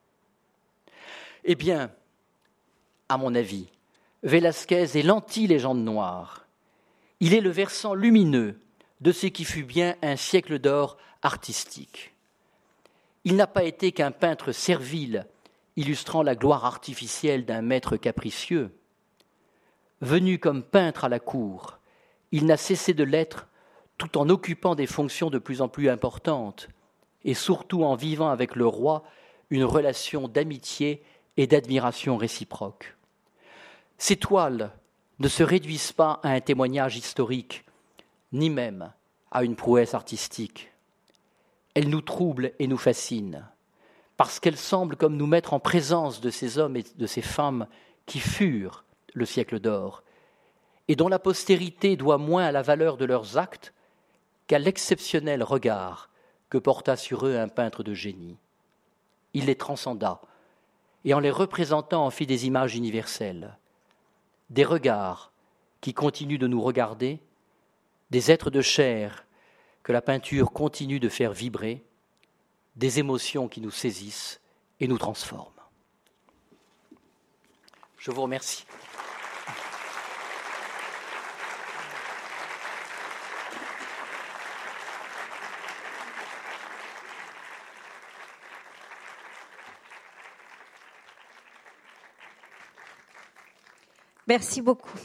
Eh bien, à mon avis. Velasquez est l'anti-légende noire. Il est le versant lumineux de ce qui fut bien un siècle d'or artistique. Il n'a pas été qu'un peintre servile, illustrant la gloire artificielle d'un maître capricieux. Venu comme peintre à la cour, il n'a cessé de l'être tout en occupant des fonctions de plus en plus importantes, et surtout en vivant avec le roi une relation d'amitié et d'admiration réciproque. Ces toiles ne se réduisent pas à un témoignage historique, ni même a une prouesse artistique. Elle nous trouble et nous fascine, parce qu'elle semble comme nous mettre en présence de ces hommes et de ces femmes qui furent le siècle d'or, et dont la postérité doit moins à la valeur de leurs actes qu'à l'exceptionnel regard que porta sur eux un peintre de génie. Il les transcenda, et en les représentant en fit des images universelles, des regards qui continuent de nous regarder, des êtres de chair que la peinture continue de faire vibrer, des émotions qui nous saisissent et nous transforment. Je vous remercie. Merci beaucoup.